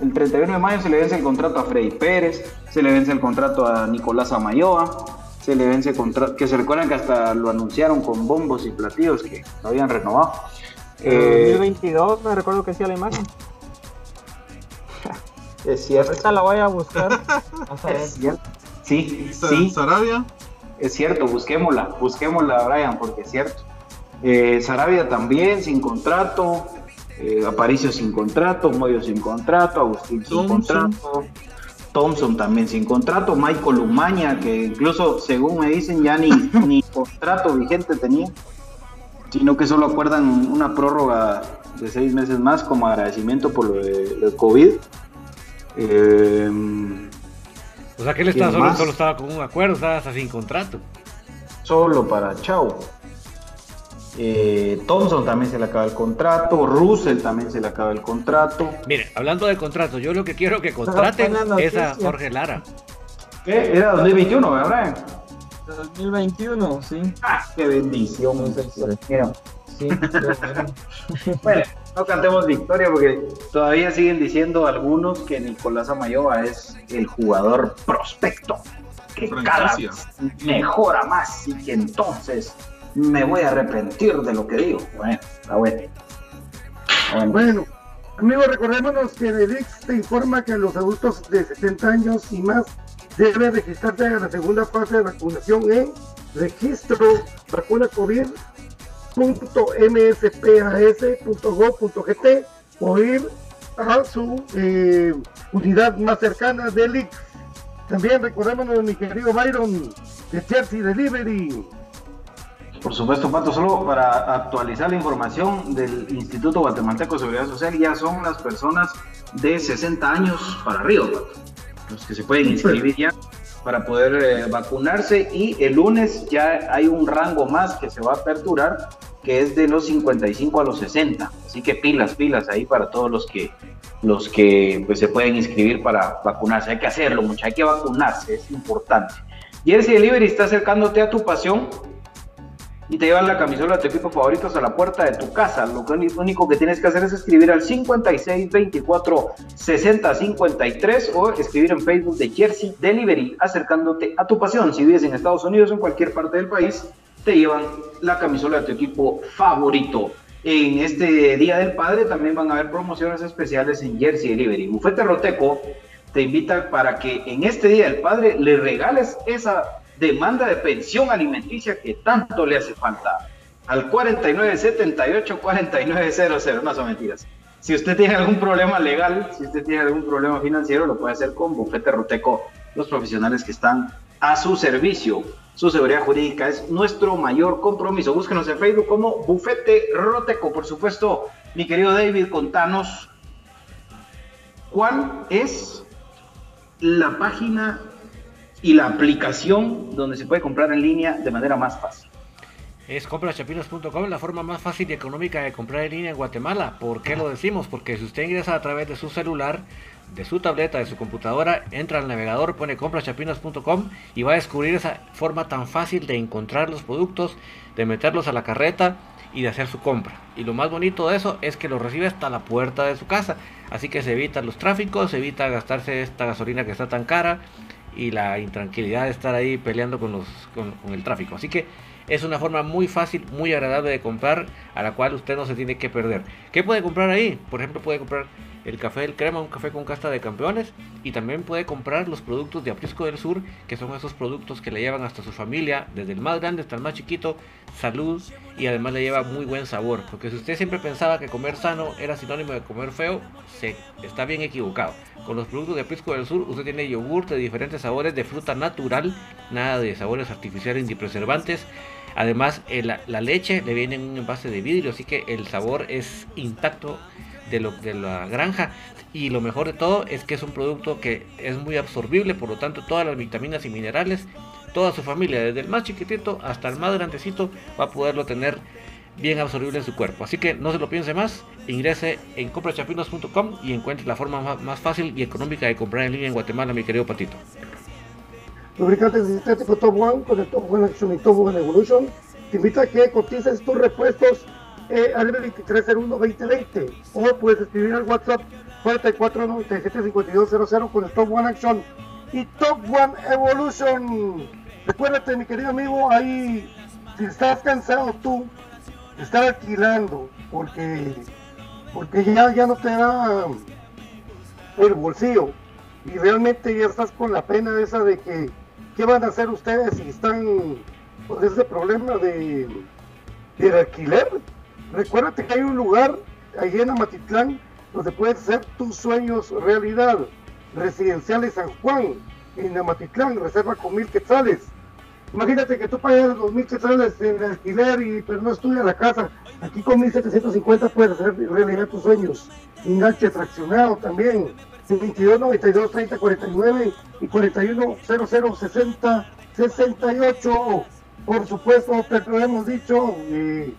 El 31 de mayo se le vence el contrato a Freddy Pérez, se le vence el contrato a Nicolás Amayoa, se le vence el contrato, que se recuerdan que hasta lo anunciaron con bombos y platillos que lo habían renovado. Eh, 2022, me recuerdo que hacía la imagen. es cierto. Ahorita la voy a buscar. A. Es cierto. Sí, sí, Sarabia, es cierto, busquémosla, busquémosla, Brian, porque es cierto. Eh, Sarabia también sin contrato, eh, Aparicio sin contrato, Moyo sin contrato, Agustín sin contrato, Thompson también sin contrato, Michael Umaña, que incluso según me dicen ya ni, ni contrato vigente tenía, sino que solo acuerdan una prórroga de seis meses más como agradecimiento por lo de, COVID. Eh, O sea que él ¿Quién estaba solo, solo estaba con un acuerdo, estaba hasta sin contrato. solo para Chao. Eh, Thompson también se le acaba el contrato, Russell también se le acaba el contrato. Mire, hablando de contrato, yo lo que quiero que contraten es a. Jorge Lara. ¿Qué? Era 2021, ¿verdad? 2021, sí. Ah, qué bendición. Mira, Sí, bueno. Bueno, no cantemos victoria porque todavía siguen diciendo algunos que Nicolás Amayoa es el jugador prospecto que cada Franquicia. vez mejora más y que entonces me voy a arrepentir de lo que digo. Bueno, está bueno. Bueno, Bueno, amigos, recordémonos que el IX te informa que los adultos de 60 años y más deben registrarse a la segunda fase de vacunación en registro vacuna o ir a su eh, unidad más cercana del IX. También recordémonos, mi querido Byron, de Jersey Delivery. Por supuesto, Pato, solo para actualizar la información del Instituto Guatemalteco de Seguridad Social, ya son las personas de 60 años para arriba, Pato, los que se pueden inscribir ya para poder eh, vacunarse y el lunes ya hay un rango más que se va a aperturar que es de los 55 a los 60, así que pilas, pilas ahí para todos los que los que pues se pueden inscribir para vacunarse, hay que hacerlo, muchachos, hay que vacunarse, es importante. Jersey Delivery está acercándote a tu pasión y te llevan la camisola de tu equipo favorito hasta la puerta de tu casa. Lo único que tienes que hacer es escribir al 56 24 60 53 o escribir en Facebook de Jersey Delivery, acercándote a tu pasión. Si vives en Estados Unidos o en cualquier parte del país, te llevan la camisola de tu equipo favorito. En este Día del Padre también van a haber promociones especiales en Jersey Delivery. Bufete Roteco te invita para que en este Día del Padre le regales esa demanda de pensión alimenticia que tanto le hace falta. Al 4978-4900, no son mentiras. Si usted tiene algún problema legal, si usted tiene algún problema financiero, lo puede hacer con Bufete Roteco, los profesionales que están a su servicio. Su seguridad jurídica es nuestro mayor compromiso. Búsquenos en Facebook como Bufete Roteco. Por supuesto, mi querido David, contanos cuál es la página y la aplicación donde se puede comprar en línea de manera más fácil. Es comprachapinas.com, la forma más fácil y económica de comprar en línea en Guatemala. ¿Por qué lo decimos? Porque si usted ingresa a través de su celular, de su tableta, de su computadora, entra al navegador, pone comprachapinas.com y va a descubrir esa forma tan fácil de encontrar los productos, de meterlos a la carreta y de hacer su compra. Y lo más bonito de eso es que lo recibe hasta la puerta de su casa. Así que se evita los tráficos, se evita gastarse esta gasolina que está tan cara y la intranquilidad de estar ahí peleando con, los, con, el tráfico. Así que es una forma muy fácil, muy agradable de comprar, a la cual usted no se tiene que perder. ¿Qué puede comprar ahí? Por ejemplo, puede comprar el café del crema, un café con casta de campeones, y también puede comprar los productos de Aprisco del Sur, que son esos productos que le llevan hasta su familia, desde el más grande hasta el más chiquito, salud y además le lleva muy buen sabor. Porque si usted siempre pensaba que comer sano era sinónimo de comer feo, se está bien equivocado. Con los productos de Aprisco del Sur, usted tiene yogur de diferentes sabores de fruta natural, nada de sabores artificiales ni preservantes. Además, eh, la, la leche le viene en un envase de vidrio, así que el sabor es intacto de, lo, de la granja. Y lo mejor de todo es que es un producto que es muy absorbible, por lo tanto todas las vitaminas y minerales, toda su familia, desde el más chiquitito hasta el más grandecito, va a poderlo tener bien absorbible en su cuerpo. Así que no se lo piense más, ingrese en comprachapinos.com y encuentre la forma más, fácil y económica de comprar en línea en Guatemala, mi querido Patito. Lubricantes sintético Top One con el Top One Action y Top One Evolution. Te invito a que cotices tus repuestos eh, al 2301-2020 o puedes escribir al WhatsApp 4497-5200 con el Top One Action y Top One Evolution. Recuérdate, mi querido amigo, ahí si estás cansado tú de estar alquilando porque, porque ya, ya no te da el bolsillo y realmente ya estás con la pena esa de que qué van a hacer ustedes si están con ese problema de, de alquiler. Recuérdate que hay un lugar ahí en Amatitlán donde puedes hacer tus sueños realidad. Residenciales San Juan, en Amatitlán, reserva con mil quetzales Imagínate que tú pagas los mil quetzales en alquiler y pero no estudia la casa. Aquí con 1750 puedes hacer realidad tus sueños. Enganche fraccionado también. 22 92 30 49 y 41 00 60 68. Por supuesto, te lo hemos dicho, eh,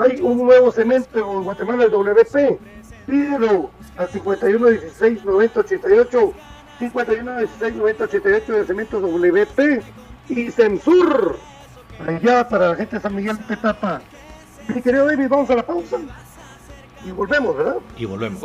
hay un nuevo cemento en Guatemala, el WP. Pídelo al 51 16 90 88. 51 16 90 88 de cemento WP y Censur. Allá para la gente de San Miguel de Tapa. Mi querido David, vamos a la pausa. Y volvemos, ¿verdad? Y volvemos.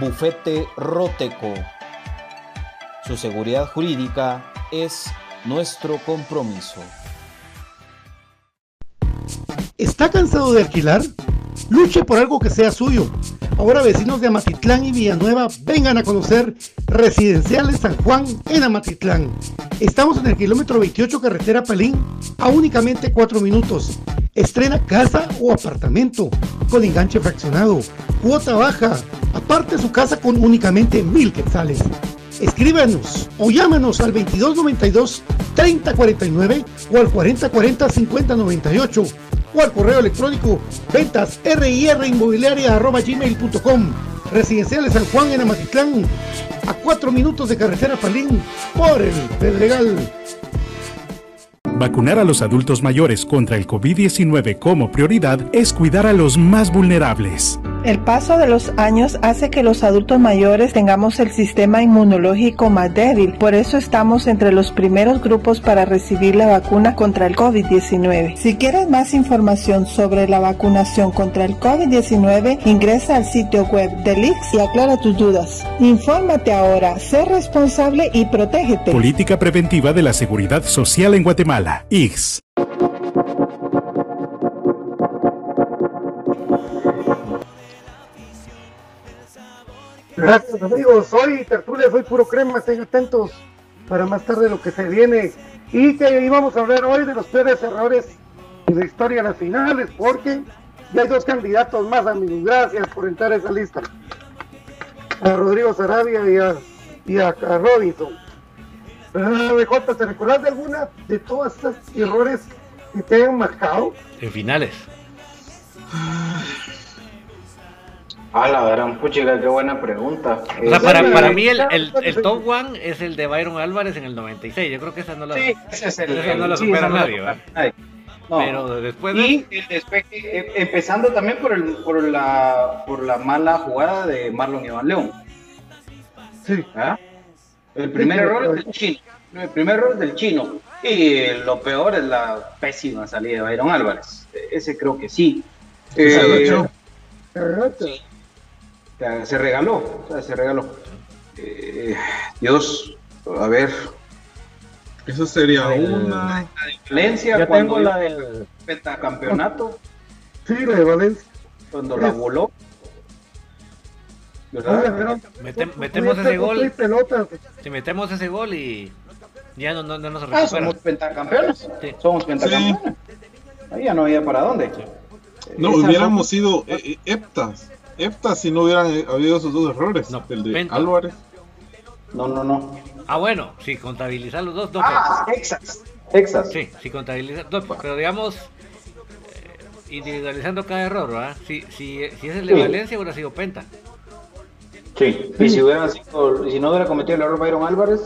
Bufete Roteco. Su seguridad jurídica es nuestro compromiso. ¿Está cansado de alquilar? Luche por algo que sea suyo. Ahora vecinos de Amatitlán y Villanueva vengan a conocer Residenciales San Juan en Amatitlán. Estamos en el kilómetro 28 carretera Pelín a únicamente 4 minutos. Estrena casa o apartamento con enganche fraccionado, cuota baja, aparte su casa con únicamente mil quetzales. Escríbanos o llámanos al 2292 3049 o al 4040 5098 o al correo electrónico ventas gmail.com Residenciales San Juan en Amatitlán, a 4 minutos de carretera Palín por el Pedregal. Vacunar a los adultos mayores contra el COVID-19 como prioridad es cuidar a los más vulnerables. El paso de los años hace que los adultos mayores tengamos el sistema inmunológico más débil, por eso estamos entre los primeros grupos para recibir la vacuna contra el COVID-19. Si quieres más información sobre la vacunación contra el COVID-19, ingresa al sitio web del IX y aclara tus dudas. Infórmate ahora, sé responsable y protégete. Política preventiva de la Seguridad Social en Guatemala, IX. Gracias amigos, soy Tertulia, soy puro crema, estén atentos para más tarde lo que se viene. Y que íbamos a hablar hoy de los peores errores de la historia de las finales porque ya hay dos candidatos más amigos, gracias por entrar a esa lista. A Rodrigo Sarabia y a, y a, a Robinson BJ, ¿te recuerdas de alguna de todas esas errores que te hayan marcado? En finales. A la gran puchiga, qué buena pregunta. O sea, para, para mí el, el, el top one es el de Byron Álvarez en el 96. Yo creo que esa no la, Sí, ese es el. esa no la sí, supera no nadie. No. Pero después de... Y el despeje, eh, empezando también por, el, por, la, por la mala jugada de Marlon Iván León. Sí. ¿Ah? El primer error es del chino. El primer error es del chino. Y lo peor es la pésima salida de Byron Álvarez. Ese creo que sí. Se Eh, agachó. Sí. Sea, se regaló, o sea, se regaló. Eh, Dios, a ver. Esa sería El- una. Valencia, Yo cuando tengo la del. pentacampeonato, Sí, la de Valencia. cuando la voló. Metemos ese gol. Si metemos ese gol y ya no, no, no nos Ah, somos pentacampeones. Sí. Somos pentacampeones. Ahí ya no había para dónde. No, Esas hubiéramos son- sido eh, eh, heptas. Heptas si no hubieran eh, habido esos dos errores. No, el de penta. Álvarez. No, no, no. Ah, bueno, si contabilizar los dos, no, Ah, Texas. Texas. sí, si contabilizar, no, pero digamos, eh, individualizando cada error, ¿verdad? Si, si, si es el de Sí. Valencia, hubiera sido Penta. Sí. Y si hubieran sido, si no hubiera cometido el error Byron Álvarez,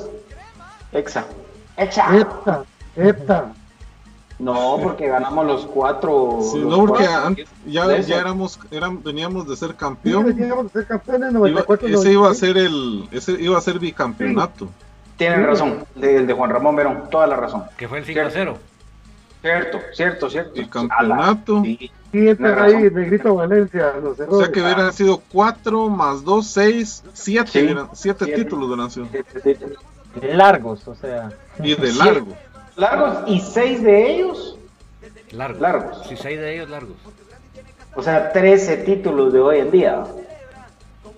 Exa. Exa. Esta, esta. No, porque ganamos los cuatro. Sí, los no, porque cuatro. an- ya, De ya éramos, eran, veníamos de ser Sí, campeón. veníamos a ser campeones Iba- 94 ese iba a ser el, ese iba a ser bicampeonato. Tienen razón, el de Juan Ramón Verón, toda la razón. Que fue el 5 a 0. Cierto, cierto, cierto. El campeonato. Sí. Sí, entra ahí. Negrito Valencia, los O errores. sea que hubieran sido 4 más 2, 6, 7, Sí. siete Siete. títulos de nación. Largos, o sea. Y de Sí. largo. Largos y seis de ellos, Largos. Largos. Si seis de ellos largos. o sea, 13 títulos de hoy en día.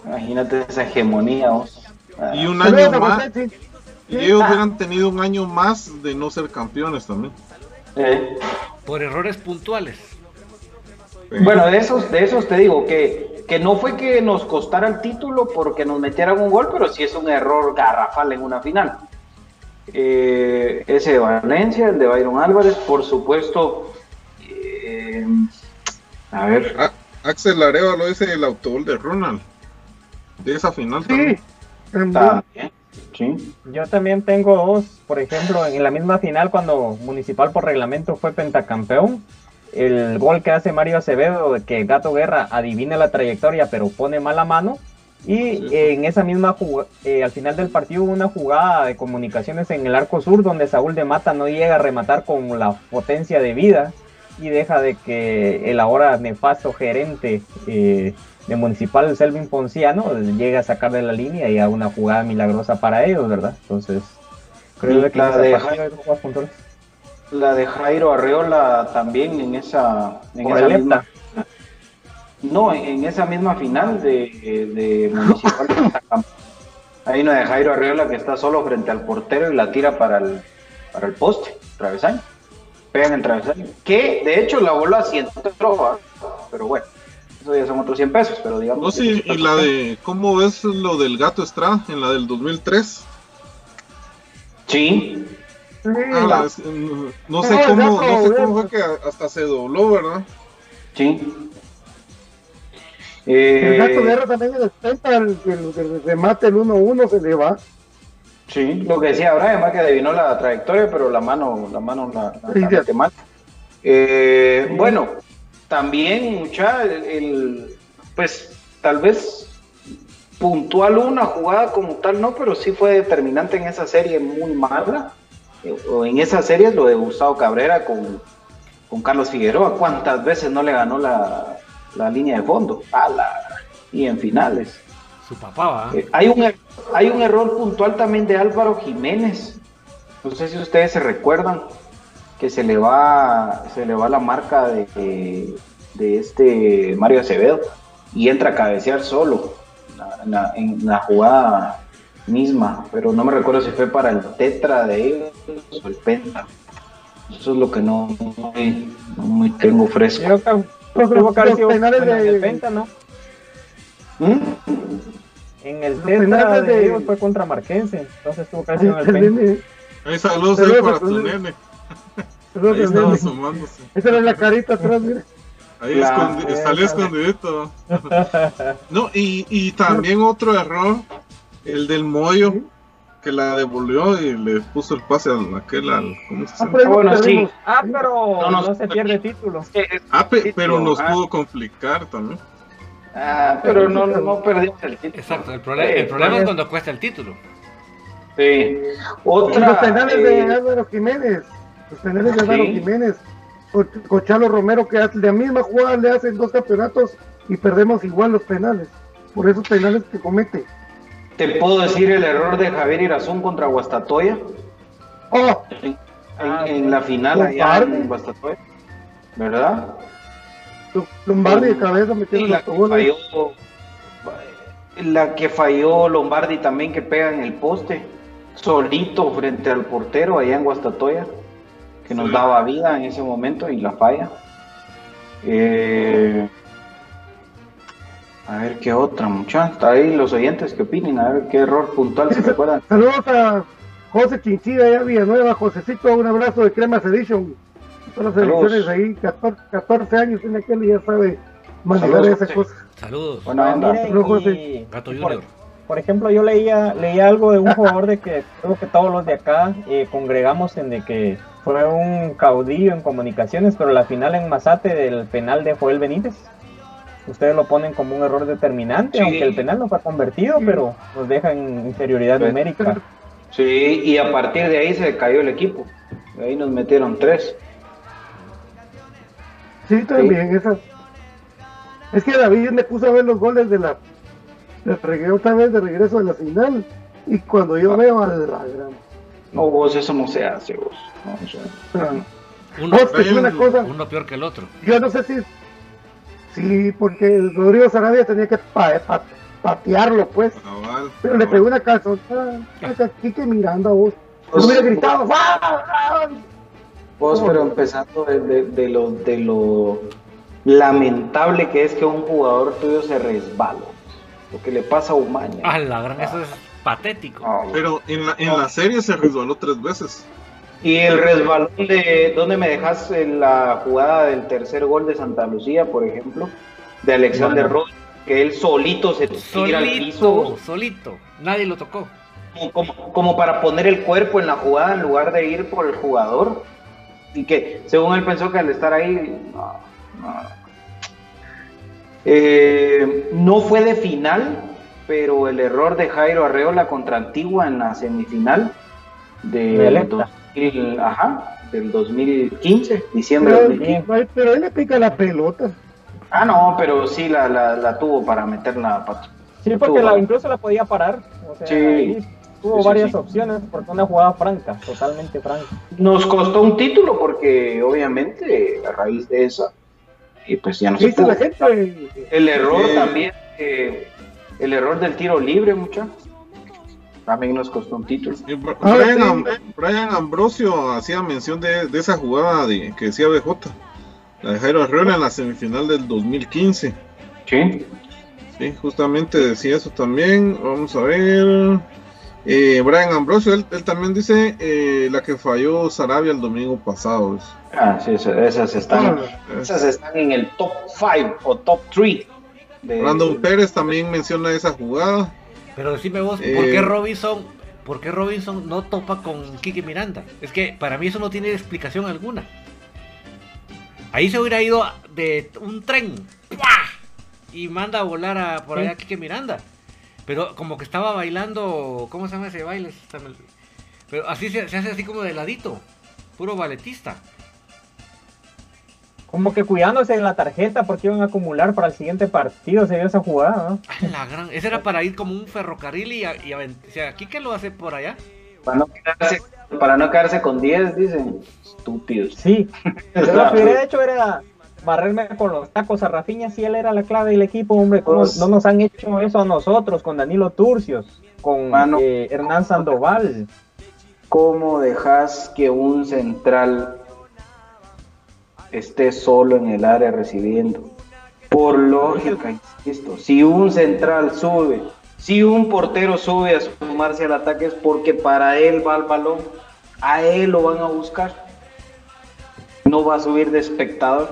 Imagínate esa hegemonía. vos. Ah, Y un Pero año más. Y ellos hubieran tenido un año más de no ser campeones también. eh. Por errores puntuales. Bueno, de esos, de esos te digo que, que no fue que nos costara el título porque nos metieran un gol, pero sí es un error garrafal en una final. Eh, ese de Valencia, el de Byron Álvarez, por supuesto. eh, a ver, A- Axel Arevalo dice el autogol de Ronald. De esa final Sí, también. también. también. Sí. Yo también tengo dos, por ejemplo, en la misma final cuando Municipal por reglamento fue pentacampeón, el gol que hace Mario Acevedo de que Gato Guerra adivina la trayectoria pero pone mala mano y eh, en esa misma jugada, al final del partido hubo una jugada de comunicaciones en el arco sur donde Saúl de Mata no llega a rematar con la potencia de vida y deja de que el ahora nefasto gerente eh, de Municipal, Selvin Ponciano, llega a sacar de la línea y a una jugada milagrosa para ellos, ¿verdad? Entonces, creo Y que la de puntuales. La de Jairo Arreola también en esa, en esa misma, no, en, esa misma final de, de Municipal Pentacampeón. Hay una de Jairo Arreola que está solo frente al portero y la tira para el, para el poste, travesaño. Pega en el travesaño. Que de hecho la bola así entró, ¿va? pero bueno, eso ya son otros 100 pesos, pero digamos. No, que sí, y la de. ¿Cómo ves lo del gato Estrada en la del 2003? Sí, Sí, Ah, la- es- mm, no No, sé cómo, no sé cómo eh. fue que hasta se dobló, ¿verdad? sí. El gato Eh, guerra también en el el, el, el remate el 1-1 se le va. Sí, lo que decía Brian, más que adivinó la trayectoria, pero la mano, la mano la, la- la mete. Eh, Bueno, también, mucha, el, el- pues tal vez puntual una jugada como tal, no, pero sí fue determinante en esa serie muy mala. eh, O en esa serie lo de Gustavo Cabrera con, con Carlos Figueroa. ¿Cuántas veces no le ganó la, la línea de fondo? ¡Ala! Y en finales. Su papá, va. Eh, hay, un, er- hay un error puntual también de Álvaro Jiménez. No sé si ustedes se recuerdan que se le va, se le va la marca de, de- de este Mario Acevedo y entra a cabecear solo en la, en la jugada misma, pero no me recuerdo si fue para el tetra de ellos o el penta. Eso es lo que no, no tengo fresco. Yo haber los sido penales de- el Penta, ¿no? ¿Mm? En el Los penales de de- fue contra Marquense, entonces tuvo que haber sido en el Penta. Ahí saludos ahí a para tu nene. Ahí estaba nene. sumándose. Esa era la carita atrás, mira. Ahí La- escondi- salía escondidito. No, y, y también otro error, el del Moyo, que la devolvió y le puso el pase al aquel al. ¿Cómo se Ah, llama? pero ahí Bueno, nos sí. perdimos. Ah, pero No, no, no, se pierde título. Ah, pe- pero nos Ah. pudo complicar también. Ah, pero no, no, no perdimos el título. Exacto, el, problema el Sí, problema es pues. cuando cuesta el título. Sí. Otra. los penales eh, de Álvaro Jiménez. Los penales de Álvaro Sí. Jiménez. Con, con Chalo Romero, que hace- la misma jugada le hacen dos campeonatos y perdemos igual los penales. Por esos penales que comete. Te puedo decir el error de Javier Irazún contra Guastatoya ¡Oh! en, Ah, en- en la final allá en Guastatoya. ¿Verdad? Lombardi de cabeza Y metiendo la que falló. La que falló Lombardi también que pega en el poste. Solito frente al portero allá en Guastatoya. Que nos Sí. daba vida en ese momento y la falla. Eh, a ver qué otra, muchachos. Ahí los oyentes que opinen, a ver qué error puntual se recuerdan. Saludos a José Chinchilla allá Villanueva. Josecito, un abrazo de Cremas Edition. Todas las ediciones ahí. 14, 14 años tiene aquel y ya sabe manejar Saludos, esa José. cosa. Saludos. Buena onda. Miren, Saludos, José. y- Gato y por, Junior. por ejemplo, yo leía, leía algo de un jugador de que creo que todos los de acá eh, congregamos en de que fue un caudillo en comunicaciones, pero la final en Mazate del penal de Joel Benítez. Ustedes lo ponen como un error determinante, Sí. aunque el penal no fue convertido, pero nos deja en inferioridad Sí. numérica. Sí, y a partir de ahí se cayó el equipo. De ahí nos metieron tres. Sí, también, esa. Es que David me puso a ver los goles de la. De regreso, otra vez de regreso de la final. Y cuando yo veo a la gran. No, vos, eso no se hace, vos. No, Uno, Vos, te digo una cosa. uno peor que el otro. Yo no sé si. Sí, porque Rodrigo Sarabia tenía que pa- pa- patearlo, pues. Cabal, Pero le pegó una calzonada a Quique Miranda, vos. Pues- No hubiera gritado. ¡Ah! Vos, pero empezando de, de- de lo, de lo lamentable que es que un jugador tuyo se resbala. Lo que le pasa a Umaña. Ah, la gran, eso es patético. Pero en la, en la serie se resbaló tres veces. Y el resbalón de ¿dónde me dejas en la jugada del tercer gol de Santa Lucía, por ejemplo? De Alexander Bueno. Roy, que él solito se tira al piso, Solito, solito. Nadie lo tocó. como, como- como para poner el cuerpo en la jugada en lugar de ir por el jugador. Y que según él pensó que al estar ahí, no, no. Eh, no fue de final, pero el error de Jairo Arreola contra Antigua en la semifinal De Electra. 2000, ajá, del 2015, diciembre de Pero, 2015. ay, pero él le pica la pelota. Ah, no, pero sí la, la, la tuvo para meterla, Pato. Sí, porque la, incluso la podía parar. O sea, Sí. ahí tuvo Sí, varias sí. opciones porque una jugada franca, totalmente franca. Nos costó un título porque obviamente a raíz de esa, y pues ya no ¿Qué se pudo. la gente? El error Sí. también, eh, el error del tiro libre, mucha. También nos costó un título. Ah, Brian, sí. Am- Brian Ambrosio hacía mención de, de esa jugada de, que decía BJ, la de Jairo Arreola en la semifinal del 2015. Sí. Sí, justamente decía eso también. Vamos a ver. Eh, Brian Ambrosio, él, él también dice eh, la que falló Sarabia el domingo pasado. Ah, sí, esa- esas están, Ah, esas están en el top 5 o top 3. De, Brandon Pérez también menciona esa jugada. Pero decime vos, ¿por Eh. qué Robinson, ¿por qué Robinson no topa con Kike Miranda? Es que para mí eso no tiene explicación alguna. Ahí se hubiera ido de un tren y manda a volar a por allá a Kike Miranda. Pero como que estaba bailando, ¿cómo se llama ese baile? Pero así se, se hace así como de ladito, puro balletista. Como que cuidándose de la tarjeta porque iban a acumular para el siguiente partido, se dio esa jugada, ¿no? La gran... Ese era para ir como un ferrocarril y, y O sea, ¿aquí qué lo hace por allá? Para no quedarse, para no quedarse con 10, dicen. Estúpidos. Sí. Yo lo que hubiera hecho era barrerme con los tacos a Rafiña si él era la clave del equipo, hombre. ¿Cómo Pues- no nos han hecho eso a nosotros con Danilo Turcios, con Mano. eh, Hernán Sandoval? ¿Cómo dejas que un central esté solo en el área recibiendo? Por lógica, insisto, si un central sube, si un portero sube a sumarse al ataque es porque para él va el balón, a él lo van a buscar. No va a subir de espectador.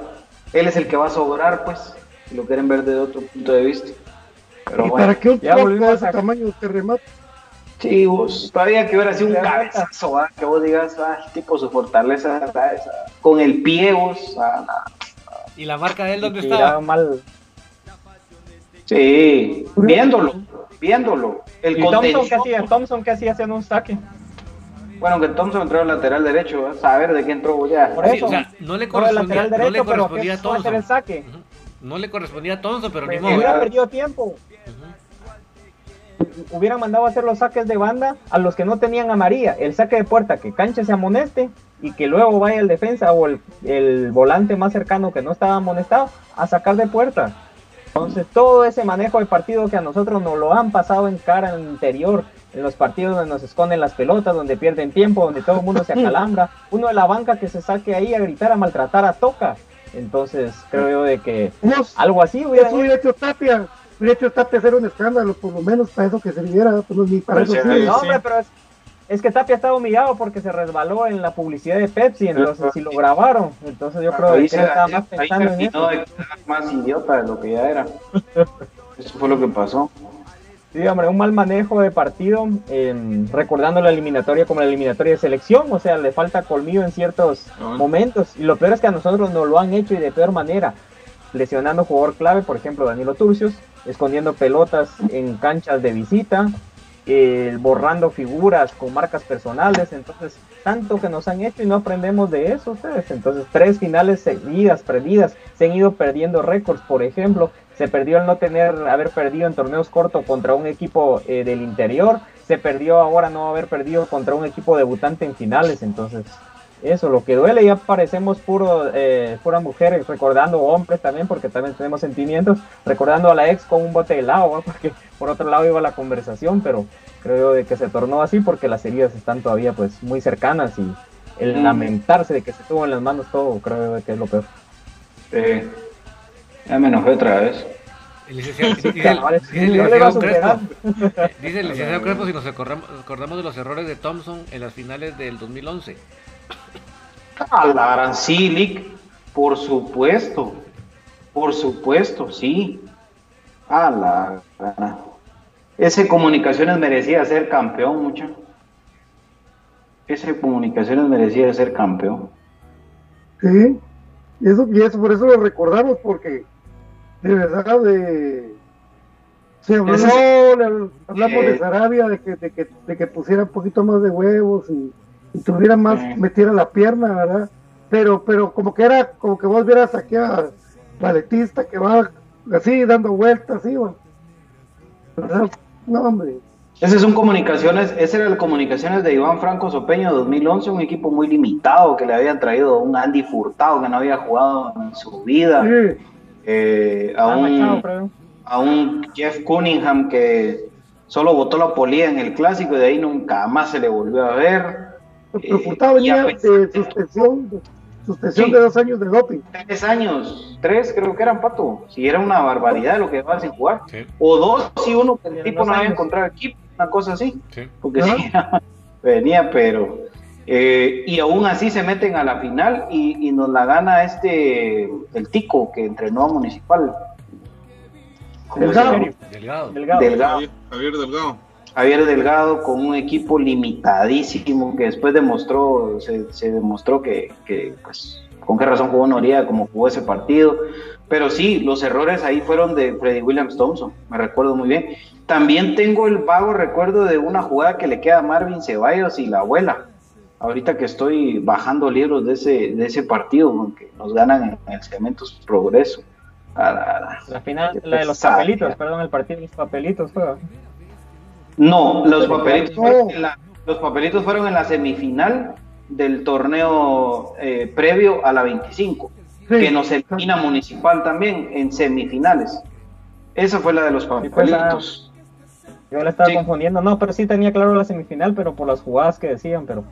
Él es el que va a sobrar, pues, si lo quieren ver desde otro punto de vista. Pero ¿Y bueno. para qué un ya volvimos de ese a- tamaño te remata? Sí, vos, todavía que hubiera sido un cabezazo, ¿va? que vos digas, ah, el tipo su fortaleza, esa- con el pie, vos, ah, nah. ¿Y la marca de él dónde estaba? mal. Sí, viéndolo, viéndolo. El ¿Y Thompson qué hacía? Thompson qué hacía haciendo un saque. bueno, que Thompson entró al lateral derecho, ¿va? saber de qué entró ya. Por Sí, eso. o sea, no le correspondía, lateral no le pero correspondía a ¿qué fue hacer el Thompson. saque? No le correspondía a Thompson, pero ni modo. hubiera perdido tiempo. Hubieran mandado a hacer los saques de banda a los que no tenían a María. El saque de puerta, que Cancha se amoneste y que luego vaya el defensa o el, el volante más cercano que no estaba amonestado a sacar de puerta. Entonces, todo ese manejo de partido que a nosotros nos lo han pasado en cara interior, en los partidos donde nos esconden las pelotas, donde pierden tiempo, donde todo el mundo se acalambra, uno de la banca que se saque ahí a gritar, a maltratar a Toca. Entonces, creo yo de que algo así hubiera eso hubiera hecho Tapia. Hubiera hecho Tapia hacer un escándalo, por lo menos para eso que sirviera. Pues ni para Pues eso sí. No, hombre, pero es, es que Tapia estaba humillado porque se resbaló en la publicidad de Pepsi, entonces si lo grabaron, entonces yo creo Ahí que se él estaba más pensando en eso. de más idiota de lo que ya era. Eso fue lo que pasó. Sí, hombre, un mal manejo de partido, eh, recordando la eliminatoria como la eliminatoria de selección, o sea, le falta colmillo en ciertos momentos, y lo peor es que a nosotros nos lo han hecho y de peor manera, lesionando jugador clave, por ejemplo, Danilo Turcios, escondiendo pelotas en canchas de visita, eh, borrando figuras con marcas personales, entonces tanto que nos han hecho y no aprendemos de eso ustedes, entonces tres finales seguidas, perdidas, se han ido perdiendo récords, por ejemplo, se perdió el no tener, haber perdido en torneos cortos contra un equipo eh, del interior, se perdió ahora no haber perdido contra un equipo debutante en finales, entonces eso, lo que duele, ya parecemos puro, eh, puras mujeres, recordando hombres también, porque también tenemos sentimientos, recordando a la ex con un bote de helado, ¿va? porque por otro lado iba la conversación, pero creo de que se tornó así porque las heridas están todavía pues muy cercanas y el Mm. lamentarse de que se tuvo en las manos todo, creo de que es lo peor. Eh, ya me enojé otra vez. El licenciado, dice, el- licenciado Crespo, dice el licenciado Crespo si nos acordamos, acordamos de los errores de Thompson en las finales del 2011. A la gran por supuesto, por supuesto, sí. A la gran. Ese Comunicaciones merecía ser campeón, mucho. Ese Comunicaciones merecía ser campeón. Sí, y eso, y eso por eso lo recordamos, porque de verdad de se habló, le hablamos Eh. de Sarabia, de que, de, que, de que pusiera un poquito más de huevos y tuviera más, Eh. metiera la pierna, ¿verdad? Pero, pero como que era, como que vos vieras aquí a Valetista que va así dando vueltas, así. No, hombre. Ese es un comunicaciones, ese era el comunicaciones de Iván Franco Sopeño 2011, un equipo muy limitado que le habían traído un Andy Furtado que no había jugado en su vida, Sí. eh, a, Ah, un, a un Jeff Cunningham que solo botó la polía en el clásico y de ahí nunca más se le volvió a ver. Pero Eh, Furtado a venía de suspensión, de, suspensión Sí. de dos años de doping. Tres años, tres creo que eran, Pato. Si era una barbaridad lo que llevaba sin jugar. Sí, O dos y uno que el tipo no había encontrado equipo, una cosa así. sí. porque sí, venía, pero eh, y aún así se meten a la final y, y nos la gana este el Tico que entrenó a Municipal. ¿Cómo se Delgado. Delgado. Delgado. Delgado. Javier Delgado. Javier Delgado con un equipo limitadísimo que después demostró, se, demostró que, pues, con qué razón jugó Noriega como jugó ese partido. Pero sí, los errores ahí fueron de Freddy Williams Thompson, me recuerdo muy bien. También tengo el vago recuerdo de una jugada que le queda a Marvin Ceballos y la abuela. Ahorita que estoy bajando libros de ese, de ese partido, porque nos ganan en el Cementos Progreso. La, final, la de los papelitos, perdón, el partido de los papelitos fue. No, los papelitos, fueron en la, los papelitos fueron en la semifinal del torneo eh, previo a la 25, que nos elimina Municipal también en semifinales. Esa fue la de los pues, papelitos. yo la estaba confundiendo, no, pero sí tenía claro la semifinal, pero por las jugadas que decían, pero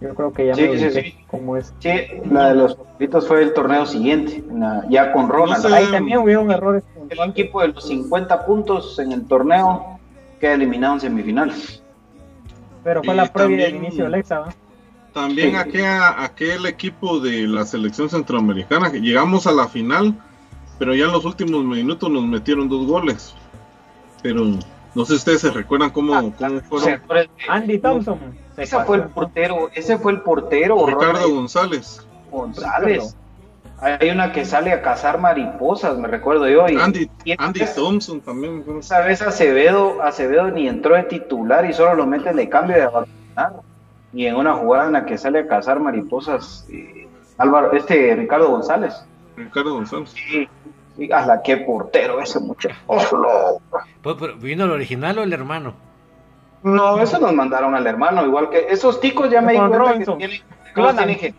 yo creo que ya sí, me sí, cómo es. Sí, la de los papelitos fue el torneo siguiente, ya con Ronald. Ahí también hubieron errores. El equipo de los 50 puntos en el torneo queda eliminado en semifinales. Pero fue la previa del inicio del Exa, También aquel, equipo de la selección centroamericana, que llegamos a la final, pero ya en los últimos minutos nos metieron dos goles. Pero no sé si ustedes se recuerdan cómo, ah, fueron. Andy Thompson. Ese fue el portero, ese fue el portero. Ricardo González. González. Hay una que sale a cazar mariposas, me recuerdo yo. Y, Andy, Thompson también. Esa vez Acevedo, Acevedo ni entró de titular y solo lo meten de cambio de abandonar. Y en una jugada en la que sale a cazar mariposas, eh, Álvaro, este Ricardo González. Ricardo González. Sí, sí la qué portero ese muchacho. Pues, ¿Vino el original o el hermano? No, eso nos mandaron al hermano, igual que esos ticos ya me di cuenta que tienen, tienen,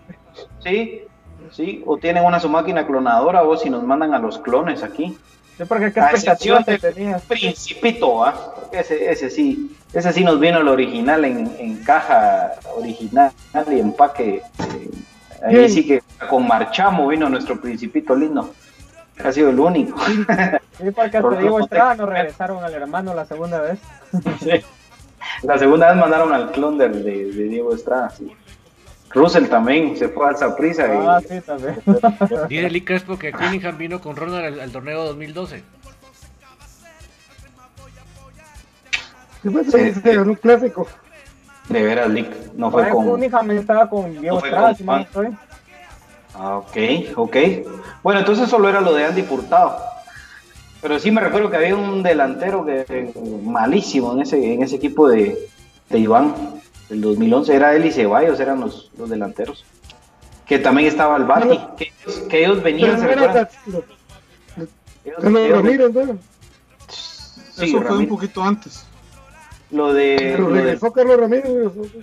sí, ¿sí? O tienen una su máquina clonadora o si nos mandan a los clones aquí. Sí, porque qué expectativa te tenías. Principito, ¿ah? Ese, ese sí, ese sí nos vino el original en, caja original y empaque. Eh, ahí sí que con marchamo vino nuestro principito lindo. Ha sido el único. Sí, porque hasta Diego Estrada nos regresaron al hermano la segunda vez. sí. La segunda vez mandaron al clon de, de, de Diego Estrada, sí. Russell también se fue al prisa. Ah, sí, también. Dice Lee Crespo que Cunningham vino con Ronald al, torneo 2012. ¿Qué fue? Se ganó un clásico. De veras, Lick. No fue con. Cunningham estaba con Diego Estrada, si no Ah, ok, ok. Bueno, entonces solo era lo de Andy Purtado. Pero sí me recuerdo que había un delantero que malísimo en ese, en ese equipo de, de Iván el 2011 era él y Ceballos, eran los, los delanteros. Que también estaba el Bati, que, que, ellos venían. ¿se recuerdan? Ramírez, ¿no? Sí, Eso fue un poquito antes. Lo de. Pero regresó Carlos Ramírez.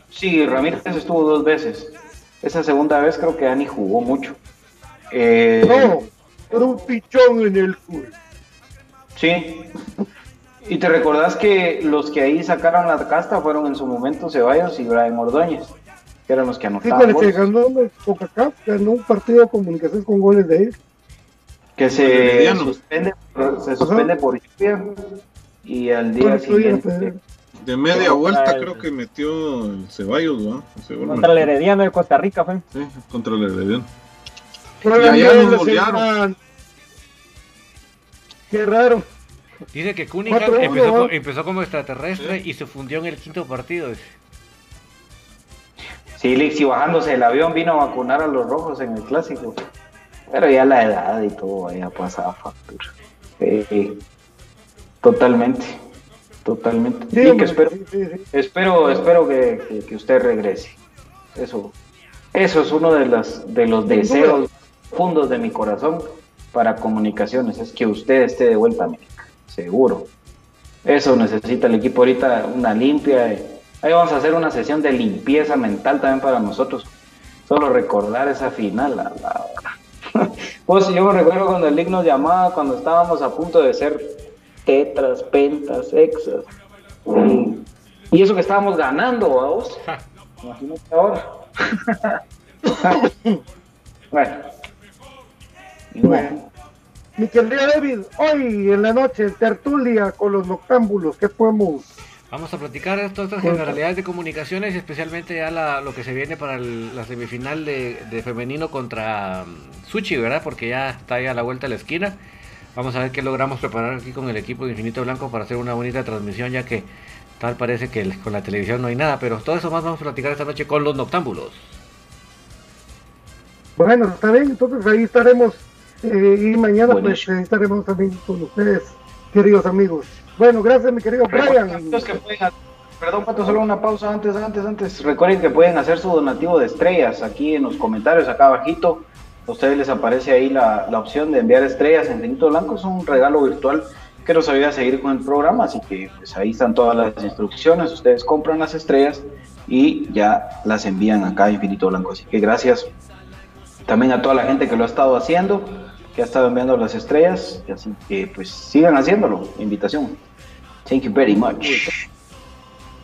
Sí, Ramírez estuvo dos veces. Esa segunda vez creo que Dani jugó mucho. Eh... No, era un pichón en el fútbol. Sí. Y te recordás que los que ahí sacaron la casta fueron en su momento Ceballos y Brian Ordóñez, que eran los que anotaban. Sí, que ganó Coca-Cola, ganó un partido de comunicación con goles de él. Que se suspende, se suspende por lluvia y al día siguiente. De media vuelta creo que metió el Ceballos, ¿no? Contra el Herediano de Costa Rica fue. Sí, contra el Herediano. Y allá nos golearon. Qué raro. Dice que Cunningham empezó, como extraterrestre y se fundió en el quinto partido. Sí, Lixi bajándose del avión vino a vacunar a los rojos en el clásico. Pero ya la edad y todo ya pasaba factura. totalmente. Totalmente. espero, espero, espero que, que, usted regrese. Eso, eso es uno de los, de los deseos fundos de mi corazón para comunicaciones, es que usted esté de vuelta a México seguro. Eso necesita el equipo ahorita, una limpia. Ahí vamos a hacer una sesión de limpieza mental también para nosotros. Solo recordar esa final. pues yo me recuerdo cuando el Lick nos llamaba, cuando estábamos a punto de ser tetras, pentas, exas. Y, eso que estábamos ganando, vamos. Imagínate ahora. bueno. bueno. Mi querido David, hoy en la noche, tertulia con los noctámbulos, ¿qué podemos? Vamos a platicar todas estas generalidades de comunicaciones, especialmente ya lo que se viene para la semifinal de, femenino contra um, Suchi, ¿verdad? Porque ya está ahí a la vuelta de la esquina. Vamos a ver qué logramos preparar aquí con el equipo de Infinito Blanco para hacer una bonita transmisión, ya que Tal parece que con la televisión no hay nada, pero todo eso más vamos a platicar esta noche con los noctámbulos. Bueno, está bien, entonces ahí estaremos eh, y mañana pues estaremos también con ustedes, queridos amigos. Bueno, gracias mi querido Brian. perdón, Pato, solo una pausa antes, antes, antes. Recuerden que pueden hacer su donativo de estrellas aquí en los comentarios, acá abajito. A ustedes les aparece ahí la, la opción de enviar estrellas en Finito Blanco. Es un regalo virtual que nos ayuda a seguir con el programa, así que pues ahí están todas las instrucciones. Ustedes compran las estrellas y ya las envían acá a Infinito Blanco. Así que gracias también a toda la gente que lo ha estado haciendo, que ha estado enviando las estrellas, así que pues sigan haciéndolo, invitación. Thank you very much.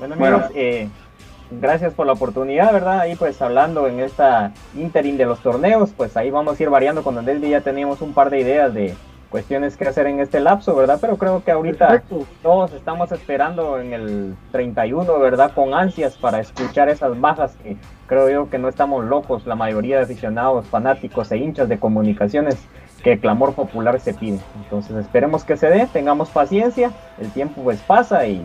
Bueno, amigos, Eh, gracias por la oportunidad, ¿verdad? Ahí pues hablando en esta interim de los torneos, pues ahí vamos a ir variando con Andel ya teníamos un par de ideas de cuestiones que hacer en este lapso, ¿verdad? Pero creo que ahorita todos estamos esperando en el 31, ¿verdad? Con ansias para escuchar esas bajas que creo yo que no estamos locos, la mayoría de aficionados, fanáticos e hinchas de comunicaciones que el clamor popular se pide. Entonces esperemos que se dé, tengamos paciencia, el tiempo pues pasa y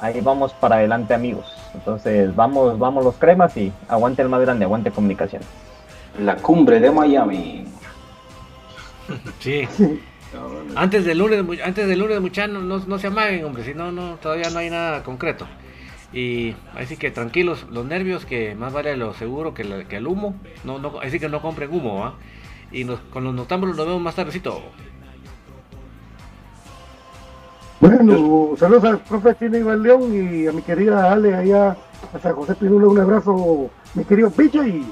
ahí vamos para adelante amigos. Entonces vamos, vamos los cremas y aguante el más grande, aguante comunicaciones. La cumbre de Miami. Sí. Antes del lunes, antes del lunes, muchachos, no, se amaguen, hombre, si no, no, todavía no hay nada concreto. Y así que tranquilos, los nervios, que más vale lo seguro que, el humo. No, no, así que no compren humo, Y con los notámbulos nos vemos más tardecito. Bueno, saludos al profe Chino Iván León y a mi querida Ale allá, hasta José Pinulo, un abrazo, mi querido Picha y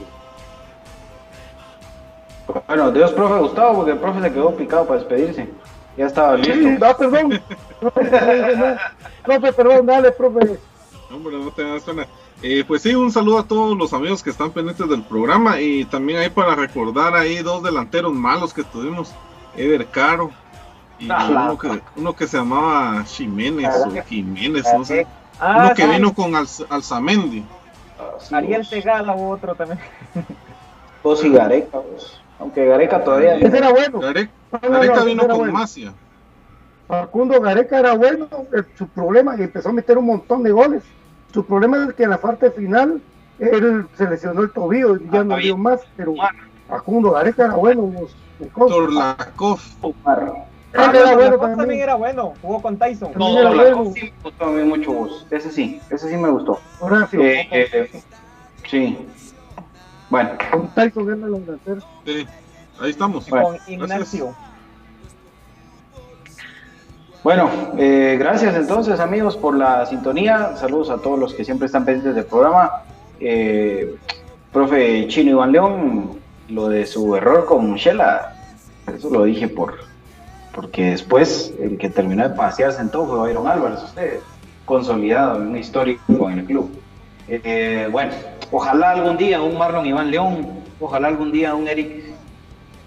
bueno, Dios, profe Gustavo, porque el profe se quedó picado para despedirse. Ya estaba listo. Sí, no, perdón. profe, perdón, dale, profe. Hombre, no te das pena. Eh, pues sí, un saludo a todos los amigos que están pendientes del programa y también ahí para recordar ahí dos delanteros malos que tuvimos, Eder Caro y ah, uno, que, uno que se llamaba Jiménez o Jiménez, no sé. Ah, uno que vino con Alzamendi. Ariel Tegala u otro también. Dos y Gareca, pues. Aunque Gareca todavía. Ese era bueno. Gareca, vino con Masia. Facundo Gareca era bueno. su problema, y empezó a meter un montón de goles. Su problema es que en la parte final él se lesionó el tobillo y ya ah, no vio más. Pero Facundo Gareca era bueno. Torlakov. Él era bueno también. era bueno, jugó con Tyson. No, Torlakov sí me gustó a mí mucho. Ese sí, ese sí me gustó. Horacio. Eh, eh, sí. Bueno. Con Tyson Sí, ahí estamos. Con Ignacio. Bueno, eh, gracias entonces amigos por la sintonía. Saludos a todos los que siempre están pendientes del programa. Eh, profe Chino Iván León, lo de su error con Shela, eso lo dije por porque después el que terminó de pasearse en todo fue Byron Álvarez, usted consolidado en un histórico en el club. Eh, bueno, ojalá algún día un Marlon Iván León, ojalá algún día un Eric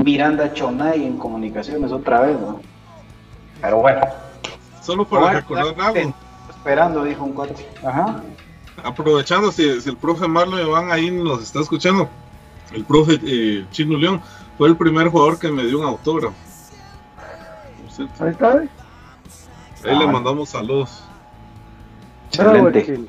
Miranda Chonay en comunicaciones otra vez, ¿no? Pero bueno. Solo para recordar algo. Esperando, dijo un corte. Ajá. Aprovechando, si, el profe Marlon Iván ahí nos está escuchando, el profe eh, Chino León fue el primer jugador que me dio un autógrafo. Ahí está. Ahí le ah, mandamos saludos. Excelente.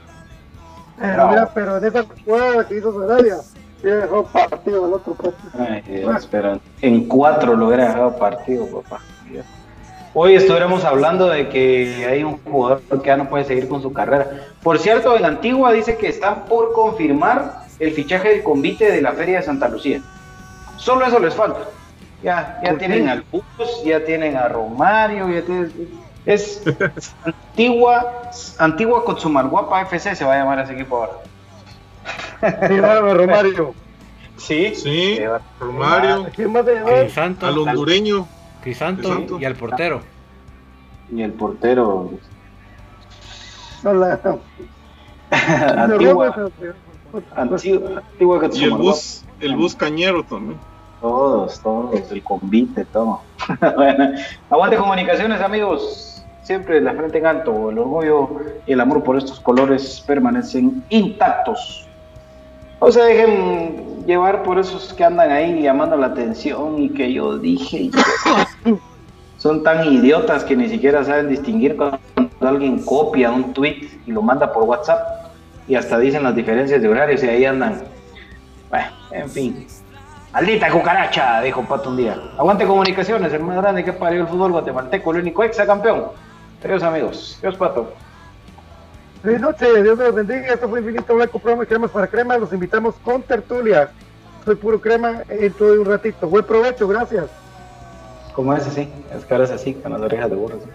Pero mira, pero de esa jugada que hizo Saralia, ya dejó partido al otro partido. en cuatro lo hubiera dejado partido, papá. Hoy estuviéramos hablando de que hay un jugador que ya no puede seguir con su carrera. Por cierto, en Antigua dice que están por confirmar el fichaje del convite de la Feria de Santa Lucía. Solo eso les falta. Ya, ya tienen al Bus, ya tienen a Romario, ya tienen es Antigua, Antigua FC se va a llamar ese equipo ahora. Sí, Romario. Sí, sí, Romario. ¿Quién más se Crisanto, al hondureño. Crisanto, y al portero. Y el portero. Hola. Antigua, Antigua, Antigua Y el bus, el bus cañero también. Todos, todos, el convite, todo. bueno, aguante comunicaciones, amigos siempre la frente en alto, el orgullo y el amor por estos colores permanecen intactos. No se dejen llevar por esos que andan ahí llamando la atención y que yo dije. Son tan idiotas que ni siquiera saben distinguir cuando alguien copia un tweet y lo manda por WhatsApp y hasta dicen las diferencias de horarios y ahí andan. Bueno, en fin. Maldita cucaracha, dijo Pato un día. Aguante comunicaciones, el más grande que parió el fútbol guatemalteco, el único ex campeón. Adiós amigos. Adiós Pato. Buenas noches, Dios los bendiga. Esto fue Infinito Blanco, programa de cremas para crema. Los invitamos con tertulia. Soy puro crema dentro de un ratito. Buen provecho, gracias. Como es así, ahora es así, con las orejas de burro. ¿sí?